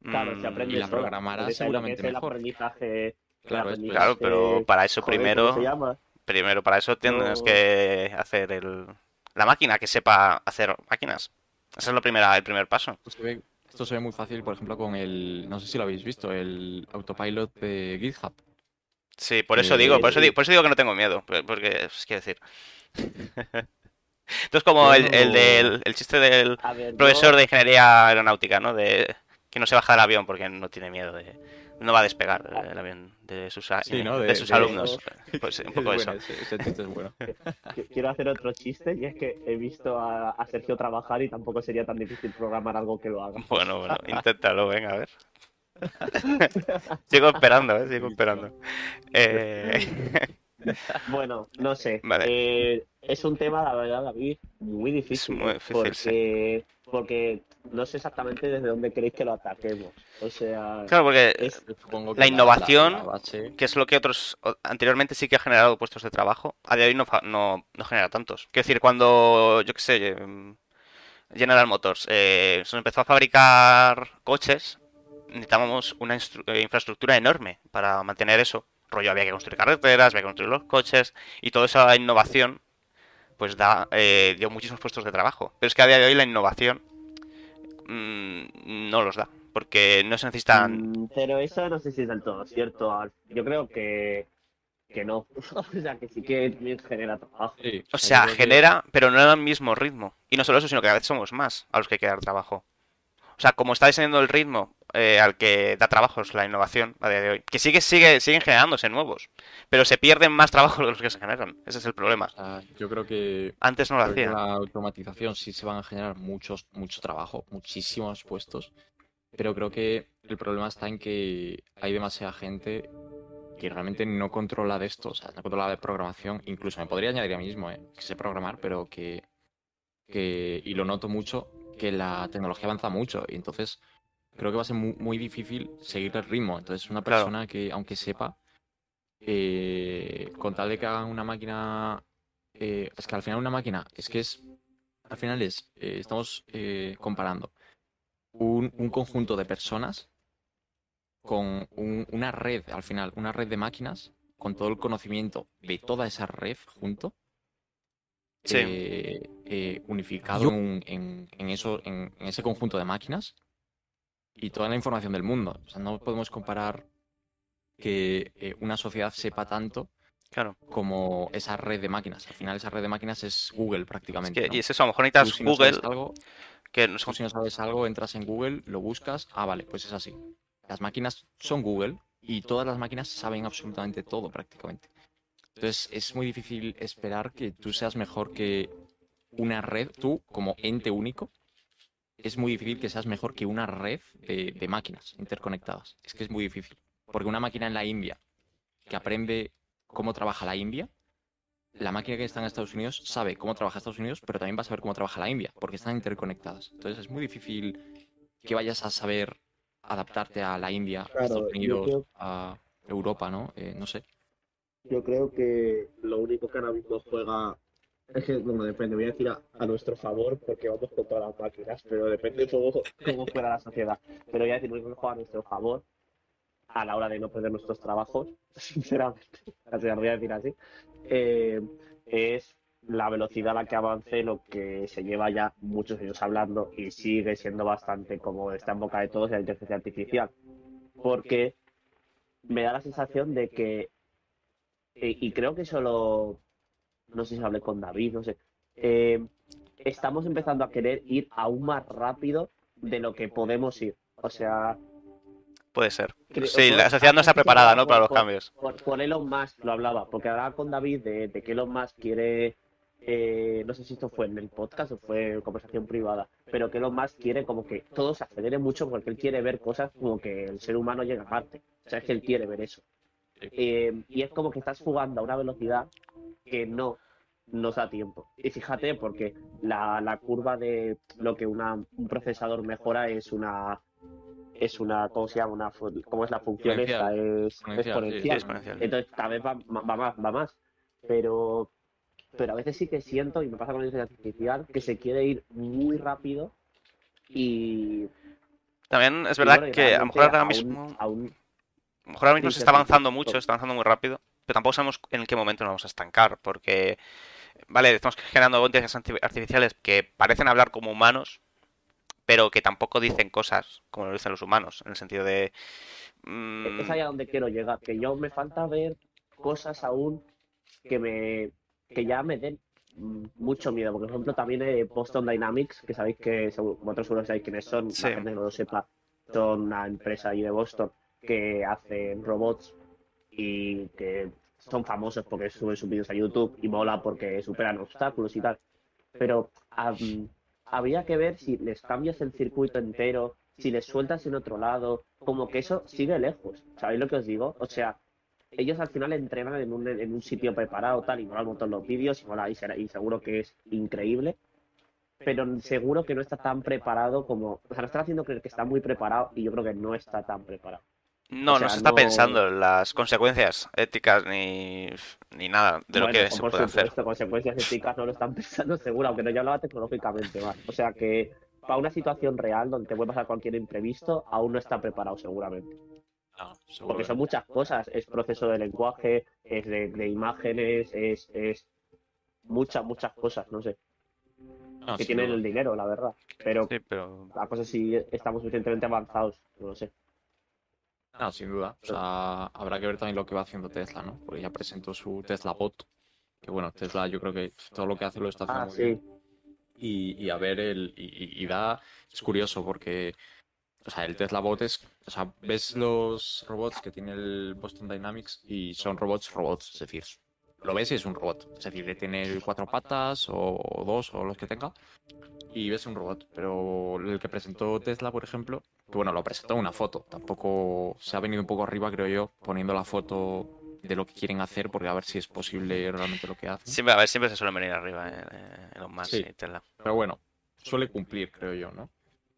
Claro, Mm, se aprende y la programará seguramente el mejor. aprendizaje. Claro, es- aprendizaje- Claro, pero para eso joder, primero, ¿cómo se llama? primero para eso tienes No. que hacer el, la máquina que sepa hacer máquinas. Ese es lo primera, el primer paso. Esto se, ve, esto se ve muy fácil, por ejemplo, con el, no sé si lo habéis visto, el autopilot de GitHub. Sí, por eso Eh, digo, por eso digo, por eso digo que no tengo miedo, por- porque es quiero decir. Entonces como el, del el chiste del ver, profesor de ingeniería aeronáutica, ¿no? De que no se baja del avión porque no tiene miedo de no va a despegar eh, el avión de sus a- Sí, ¿no? de, De- sus de- alumnos. Pues un Es poco eso. bueno, ese, ese chiste es bueno. Qu- Quiero hacer otro chiste y es que he visto a, a Sergio trabajar y tampoco sería tan difícil programar algo que lo haga. Bueno, bueno, inténtalo, venga, a ver. Sigo esperando, ¿eh? Sigo esperando. Eh, Bueno, no sé. Vale. Eh, es un tema, la verdad, David, muy difícil. Es muy ¿eh? difícil, porque, porque no sé exactamente desde dónde queréis que lo ataquemos. O sea, claro, porque es, Supongo que La innovación- la que es lo que otros anteriormente sí que ha generado puestos de trabajo, a día de hoy no, fa- no, no genera tantos. Quiero decir, cuando, yo qué sé, em, General Motors eh, se empezó a fabricar coches, necesitábamos una instru- eh, infraestructura enorme para mantener eso. Rollo, había que construir carreteras, había que construir los coches, y toda esa innovación pues da, eh, dio muchísimos puestos de trabajo. Pero es que a día de hoy la innovación mm, no los da, porque no se necesitan... Pero eso no sé si es del todo cierto. Yo creo que, que no. o sea, que sí que también genera trabajo. Sí, O sea, genera, pero no al mismo ritmo. Y no solo eso, sino que cada vez somos más a los que hay que dar trabajo. O sea, como está descendiendo el ritmo eh, al que da trabajos la innovación a día de hoy, que sigue, sigue, siguen generándose nuevos, pero se pierden más trabajos de los que se generan. Ese es el problema. yo creo que Antes no lo hacían. la automatización sí se van a generar muchos, mucho trabajo, muchísimos puestos, pero creo que el problema está en que hay demasiada gente que realmente no controla de esto, o sea, no controla de programación, incluso me podría añadir a mí mismo, ¿eh? que sé programar, pero que, que, y lo noto mucho, que la tecnología avanza mucho, y entonces creo que va a ser muy, muy difícil seguir el ritmo. Entonces, una Claro. persona que, aunque sepa, eh, con tal de que hagan una máquina eh, es que al final una máquina, es que es, al final es, eh, estamos eh, comparando un, un conjunto de personas con un- una red, al final, una red de máquinas, con todo el conocimiento de toda esa red junto, Sí. eh, eh, unificado en, en- en eso, en, en ese conjunto de máquinas y toda la información del mundo. O sea, no podemos comparar que eh, una sociedad sepa tanto Claro. como esa red de máquinas. Al final esa red de máquinas es Google Es prácticamente. que- ¿no? y es eso, a lo mejor necesitas si no Google, sabes algo, que no si no sabes algo, entras en Google, lo buscas, ah, vale, pues es así. Las máquinas son Google y todas las máquinas saben absolutamente todo prácticamente. Entonces es muy difícil esperar que tú seas mejor que una red, tú como ente único, es muy difícil que seas mejor que una red de, de máquinas interconectadas. Es que es muy difícil. Porque una máquina en la India que aprende cómo trabaja la India, la máquina que está en Estados Unidos sabe cómo trabaja Estados Unidos, pero también va a saber cómo trabaja la India, porque están interconectadas. Entonces es muy difícil que vayas a saber adaptarte a la India, a Estados Unidos, creo- a Europa, ¿no? Eh, no sé. Yo creo que lo único que ahora mismo juega. Es que, bueno, depende, voy a decir a, nuestro favor porque vamos con todas las máquinas, pero depende cómo, cómo fuera la sociedad. Pero voy a decir lo único que juega a nuestro favor a la hora de no perder nuestros trabajos, sinceramente, lo voy a decir así, eh, es la velocidad a la que avance lo que se lleva ya muchos años hablando y sigue siendo bastante como está en boca de todos la inteligencia artificial. Porque me da la sensación de que eh, y creo que solo, no sé si hablé con David, no sé, eh, estamos empezando a querer ir aún más rápido de lo que podemos ir. O sea, Puede ser. creo- Sí, la sociedad no está preparada, ¿no? Para los por- cambios. por, por Elon Musk lo hablaba, porque hablaba con David de, de que Elon Musk quiere, eh, no sé si esto fue en el podcast o fue conversación privada, pero que Elon Musk quiere como que todo se acelere mucho porque él quiere ver cosas como que el ser humano llega a Marte. O sea, es que él quiere ver eso. Eh, y es como que estás jugando a una velocidad que no nos da tiempo. Y fíjate, porque la, la curva de lo que una, un procesador mejora es una es una, ¿cómo se llama? Una, ¿Cómo es la función esta? Exponencial. Es Exponencial, sí, exponencial. Sí, exponencial. Entonces cada vez va, va más, va más. Pero, pero a veces sí que siento, y me pasa con la inteligencia artificial, que se quiere ir muy rápido y... También es y verdad bueno, y que a lo mejor ahora aún- mismo, aún- a lo mejor ahora mismo Sí, se está avanzando mucho, está avanzando muy rápido, pero tampoco sabemos en qué momento nos vamos a estancar, porque, vale, estamos generando inteligencias arti- artificiales que parecen hablar como humanos, pero que tampoco dicen cosas como lo dicen los humanos, en el sentido de... mm, Es allá donde quiero llegar, que yo me falta ver cosas aún que me que ya me den mm, mucho miedo. Por ejemplo, también eh, Boston Dynamics, que sabéis que vosotros seguro sabéis quiénes son, Sí. la gente que no lo sepa, son una empresa ahí de Boston que hacen robots y que son famosos porque suben sus vídeos a YouTube y mola porque superan obstáculos y tal. Pero am, habría que ver si les cambias el circuito entero, si les sueltas en otro lado, como que eso sigue lejos. ¿Sabéis lo que os digo? O sea, ellos al final entrenan en un, en un sitio preparado, tal, y mola un montón los vídeos, y mola, y, será- y seguro que es increíble, pero seguro que no está tan preparado como, o sea, no están haciendo creer que está muy preparado, y yo creo que no está tan preparado. No, O sea, no se está no- pensando en las consecuencias éticas ni, ni nada de lo que se puede hacer. supuesto, consecuencias éticas no lo están pensando seguro, aunque no ya hablaba tecnológicamente más. O sea que para una situación real donde te puede pasar cualquier imprevisto, aún no está preparado seguramente. No, seguro Porque que son muchas cosas, es proceso de lenguaje, es de, de imágenes, es, es muchas, muchas cosas, no sé, No, que tienen el dinero, la verdad. Pero Sí, pero... la cosa es si estamos suficientemente avanzados, no lo sé. No, sin duda. O sea, habrá que ver también lo que va haciendo Tesla, ¿no? Porque ya presentó su Tesla Bot. Que bueno, Tesla yo creo que todo lo que hace lo está haciendo Ah, muy sí. bien. Y, y a ver, el, y, da. Es curioso porque. O sea, el Tesla Bot es. O sea, ves los robots que tiene el Boston Dynamics y son robots, robots. Es decir, lo ves y es un robot. Es decir, tiene cuatro patas o, o dos o los que tenga. Y ves un robot. Pero el que presentó Tesla, por ejemplo, que bueno, lo presentó en una foto. Tampoco se ha venido un poco arriba, creo yo, poniendo la foto de lo que quieren hacer, porque a ver si es posible realmente lo que hacen. Siempre, a ver, siempre se suelen venir arriba eh, eh, Elon Musk Sí. y Tesla. Pero bueno, suele cumplir, creo yo, ¿no?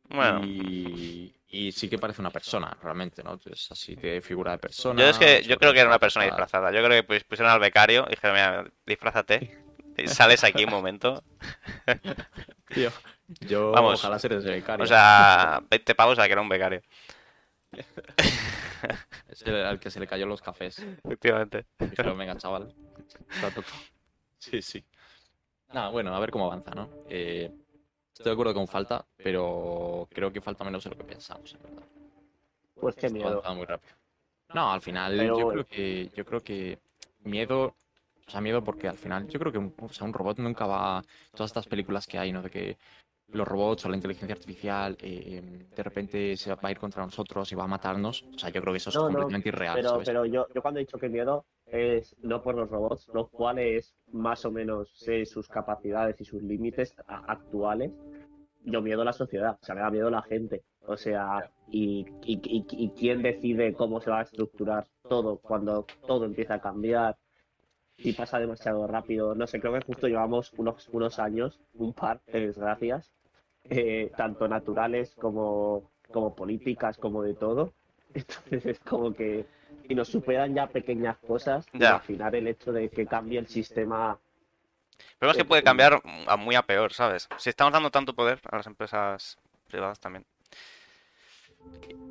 Bueno, Y, y sí que parece una persona, realmente, ¿no? Es así de figura de persona. yo es que yo creo que era una persona disfrazada. Yo creo que pues, pusieron al becario y dijeron, mira, disfrázate. Y sales aquí un momento. Tío, yo Vamos. ojalá ser ese becario. O sea, 20 pavos a que era un becario. Es el al que se le cayó los cafés. Efectivamente. Dijeron, venga, chaval. te ha tocado". Sí, sí. Nada, bueno, a ver cómo avanza, ¿no? Eh, estoy de acuerdo con falta, pero creo que falta menos de lo que pensamos, en verdad. Pues qué miedo. avanzando muy rápido. No, al final Pero yo creo que yo creo que miedo, o sea, miedo porque al final yo creo que un, o sea, un robot nunca va todas estas películas que hay, ¿no? De que los robots o la inteligencia artificial eh, de repente se va a ir contra nosotros y va a matarnos. O sea, yo creo que eso es No, no, completamente irreal, Pero, ¿sabes? pero yo, yo cuando he dicho que miedo es no por los robots, los cuales más o menos sé sus capacidades y sus límites a- actuales. Yo miedo a la sociedad, o sea, me da miedo la gente. O sea, y quién decide cómo se va a estructurar todo cuando todo empieza a cambiar y pasa demasiado rápido. No sé, creo que justo llevamos unos, unos años, un par de desgracias, eh, tanto naturales como, como políticas, como de todo. Entonces es como que y nos superan ya pequeñas cosas, Ya. imaginar el hecho de que cambie el sistema. Pero es que puede cambiar a muy a peor, ¿sabes? Si estamos dando tanto poder a las empresas privadas también.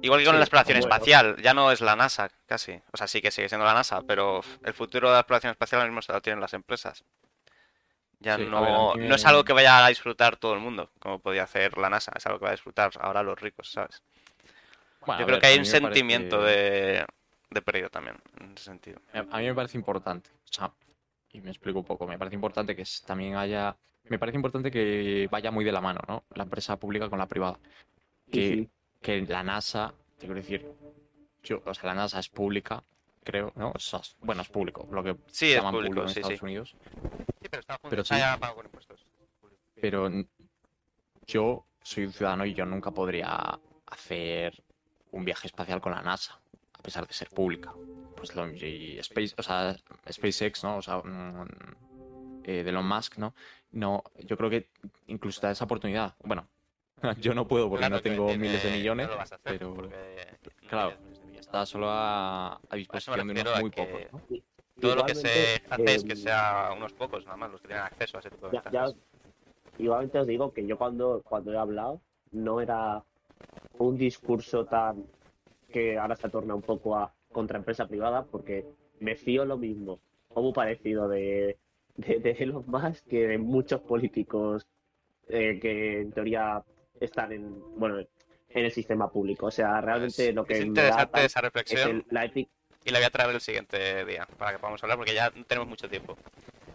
Igual que con Sí, la exploración bueno. espacial, ya no es la NASA, casi. O sea, sí que sigue siendo la NASA, pero el futuro de la exploración espacial ahora mismo se lo tienen las empresas. Ya Sí, no, ver, no es algo que vaya a disfrutar todo el mundo, como podía hacer la NASA, es algo que va a disfrutar ahora los ricos, ¿sabes? Bueno, Yo creo ver, que hay un parece- sentimiento de, de pérdida también, en ese sentido. A mí me parece importante, o sea, y me explico un poco, me parece importante que también haya, me parece importante que vaya muy de la mano, ¿no? La empresa pública con la privada. Que, Sí, sí. que la NASA, te quiero decir, yo, o sea, la NASA es pública, creo, ¿no? O sea, es- bueno, es público, lo que Sí, es llaman público, público en sí, Estados sí. Unidos, Sí, pero está, Pero está sí. ya pagado con impuestos. pero yo soy un ciudadano y yo nunca podría hacer un viaje espacial con la NASA, pesar de ser pública. Pues lo y Space, o sea, SpaceX, ¿no? O sea, mm, eh, de Elon Musk, ¿no? No, yo creo que incluso da esa oportunidad. Bueno, yo no puedo porque Claro no tengo tiene- miles de millones, no hacer pero claro, está solo a, a disposición de unos muy que- pocos, ¿no? Todo lo que se hace es que em, sea unos pocos nada más los que tienen acceso a ese tipo de Ya, igualmente os digo que yo cuando, cuando he hablado no era un discurso tan que ahora se torna un poco a contra empresa privada porque me fío lo mismo o muy parecido de, de, de Elon Musk que de muchos políticos eh, que en teoría están en bueno en el sistema público. O sea, realmente Es- lo que es me da interesante esa es reflexión el- la ética. y la voy a traer el siguiente día para que podamos hablar porque ya tenemos mucho tiempo.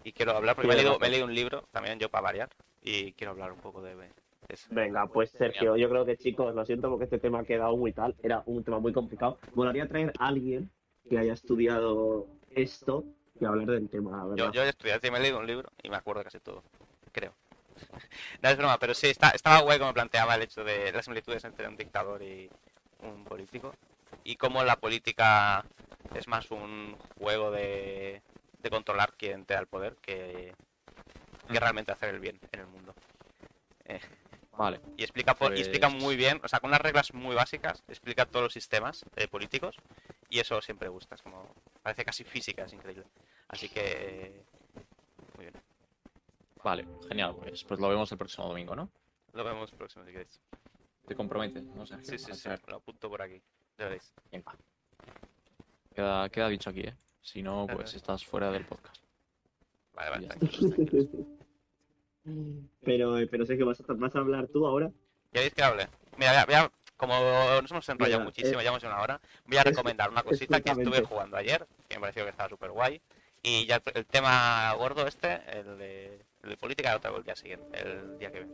Y quiero hablar porque me he, Tienes leído, me he razón. leído un libro también yo para variar y quiero hablar un poco de Venga, pues Sergio, yo creo que chicos, lo siento porque este tema ha quedado muy tal, era un tema muy complicado. Me molaría traer a alguien que haya estudiado esto y hablar del tema, Yo, ¿verdad? yo he estudiado y me he leído un libro y me acuerdo casi todo, creo. no es broma, pero sí, está, estaba guay como planteaba el hecho de las similitudes entre un dictador y un político. Y cómo la política es más un juego de, de controlar quién te da el poder que, que Ujú. realmente hacer el bien en el mundo. Eh, Vale, y explica, por- y explica Pues- muy bien, o sea, con unas reglas muy básicas, explica todos los sistemas eh, políticos y eso siempre gusta, es como, parece casi física, es increíble. Así que, muy bien, vale, genial, pues, pues lo vemos el próximo domingo, ¿no? lo vemos próximo si queréis. Te comprometes, ¿no? Sergio? Sí, sí, sí, lo apunto por aquí, ya veréis. Queda, queda dicho aquí, ¿eh? Si no, pues estás fuera del podcast. Vale, vale, tranquilos. Pero, eh, pero ¿vas a, ¿vas a hablar tú ahora? ¿Queréis que hable? Mira, como nos hemos enrollado Mira, muchísimo, eh, llevamos una hora, voy a recomendar una cosita que estuve jugando ayer, que me pareció que estaba súper guay. Y ya el, el tema gordo este, el de, el de política, lo traigo el día siguiente, el día que viene.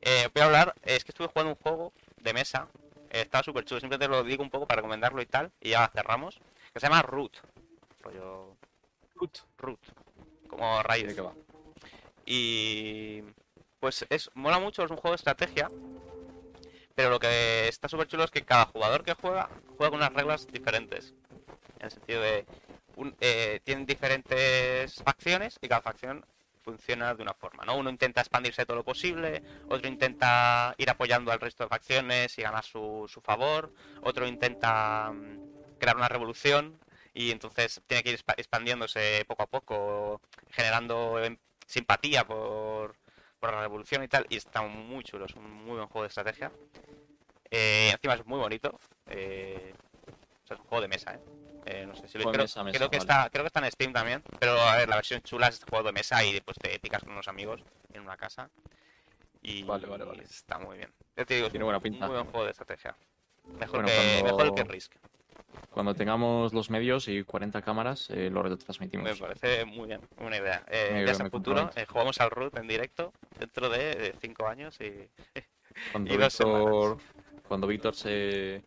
Eh, voy a hablar, es que estuve jugando un juego de mesa, eh, estaba súper chulo, simplemente lo digo un poco para recomendarlo y tal, y ya cerramos, que se llama Root, rollo Root, como ¿De raíz. qué va? Y pues es mola mucho, es un juego de estrategia. Pero lo que está súper chulo es que cada jugador que juega juega con unas reglas diferentes. En el sentido de un- eh, tienen diferentes facciones y cada facción funciona de una forma, ¿no? Uno intenta expandirse todo lo posible, otro intenta ir apoyando al resto de facciones y ganar su, su favor, otro intenta mm, crear una revolución y entonces tiene que ir expa- expandiéndose poco a poco, generando simpatía por, por la revolución y tal, y está muy chulo, es un muy buen juego de estrategia. Eh, encima es muy bonito, eh, o sea, es un juego de mesa, ¿eh? Eh, no sé si lo creo, mesa, mesa, creo que vale. está creo que está en Steam también pero a ver la versión chula es este juego de mesa y después te picas con unos amigos en una casa y Vale, vale, vale. está muy bien ya te digo es un buena pinta. muy buen juego de estrategia mejor Bueno, que cuando- mejor que Risk Cuando tengamos los medios y 40 cámaras, eh, lo me retransmitimos. parece muy bien buena idea eh, ya bien, es el me futuro eh, jugamos al root en directo dentro de 5 años y Cuando y Víctor, cuando Víctor se,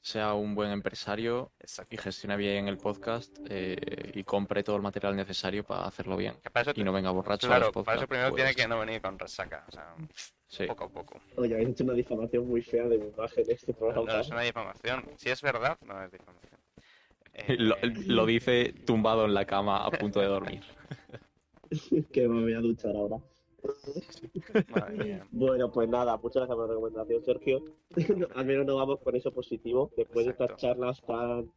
sea un buen empresario exacto y gestione bien el podcast eh, y compre todo el material necesario para hacerlo bien. Que para eso Y no venga borracho a claro los podcasts. para eso primero pues, tiene que no venir con resaca o sea sí. poco a poco Oye, habéis hecho una difamación muy fea de mi imagen de este no, programa. no es una difamación si es verdad no es difamación Lo, Eh, lo dice tumbado en la cama a punto de dormir. que me voy a duchar ahora. madre mía. Bueno, pues nada, muchas gracias por la recomendación, Sergio. Al menos no vamos con eso positivo, después de estas charlas tan,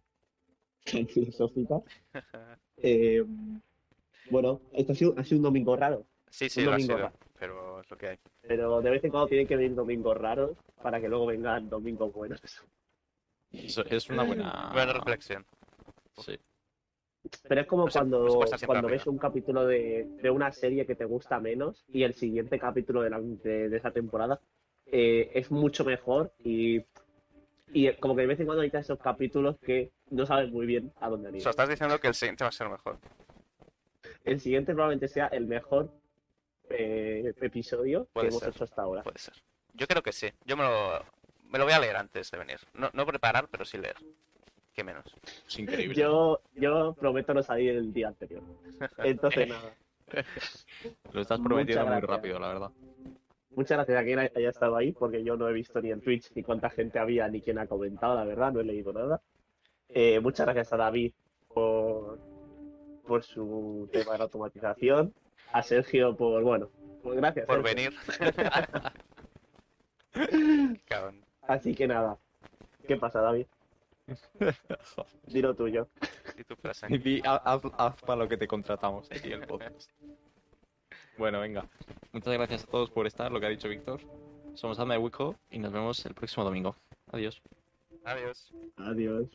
tan filosóficas. Eh, bueno, esto ha sido, ha sido un domingo raro, Sí, sí, Un lo ha domingo sido, raro. Pero es lo que hay. pero de vez en cuando tienen que venir domingos raros para que luego vengan domingos buenos. Eso es una buena. Buena reflexión. Sí. Pero es como No se cuando, siempre cuando ves un capítulo de, de una serie que te gusta menos y el siguiente capítulo de, la, de, de esa temporada eh, es mucho mejor y, y como que de vez en cuando hay esos capítulos que no sabes muy bien a dónde O ir. sea, estás diciendo que el siguiente va a ser mejor. El siguiente probablemente sea el mejor eh, episodio Puede que hemos hecho hasta ahora. Puede ser. Yo creo que sí. Yo me lo, me lo voy a leer antes de venir. No, no preparar, pero sí leer. ¿Qué menos? Es increíble. Yo, yo prometo no salir el día anterior. Entonces, nada. Lo estás prometiendo muy rápido, la verdad. Muchas gracias a quien haya estado ahí, porque yo no he visto ni en Twitch ni cuánta gente había, ni quién ha comentado, la verdad, no he leído nada. Eh, muchas gracias a David por, por su tema de la automatización, a Sergio por, bueno, pues gracias. Por Sergio. venir. Cabrón. Así que nada. ¿Qué pasa, David? Dilo tuyo. ¿Y tu frase? Y di, haz, haz- haz para lo que te contratamos aquí el podcast. Bueno, venga. Muchas gracias a todos por estar, lo que ha dicho Víctor. Somos Alma de Wico y nos vemos el próximo domingo. Adiós. Adiós. Adiós.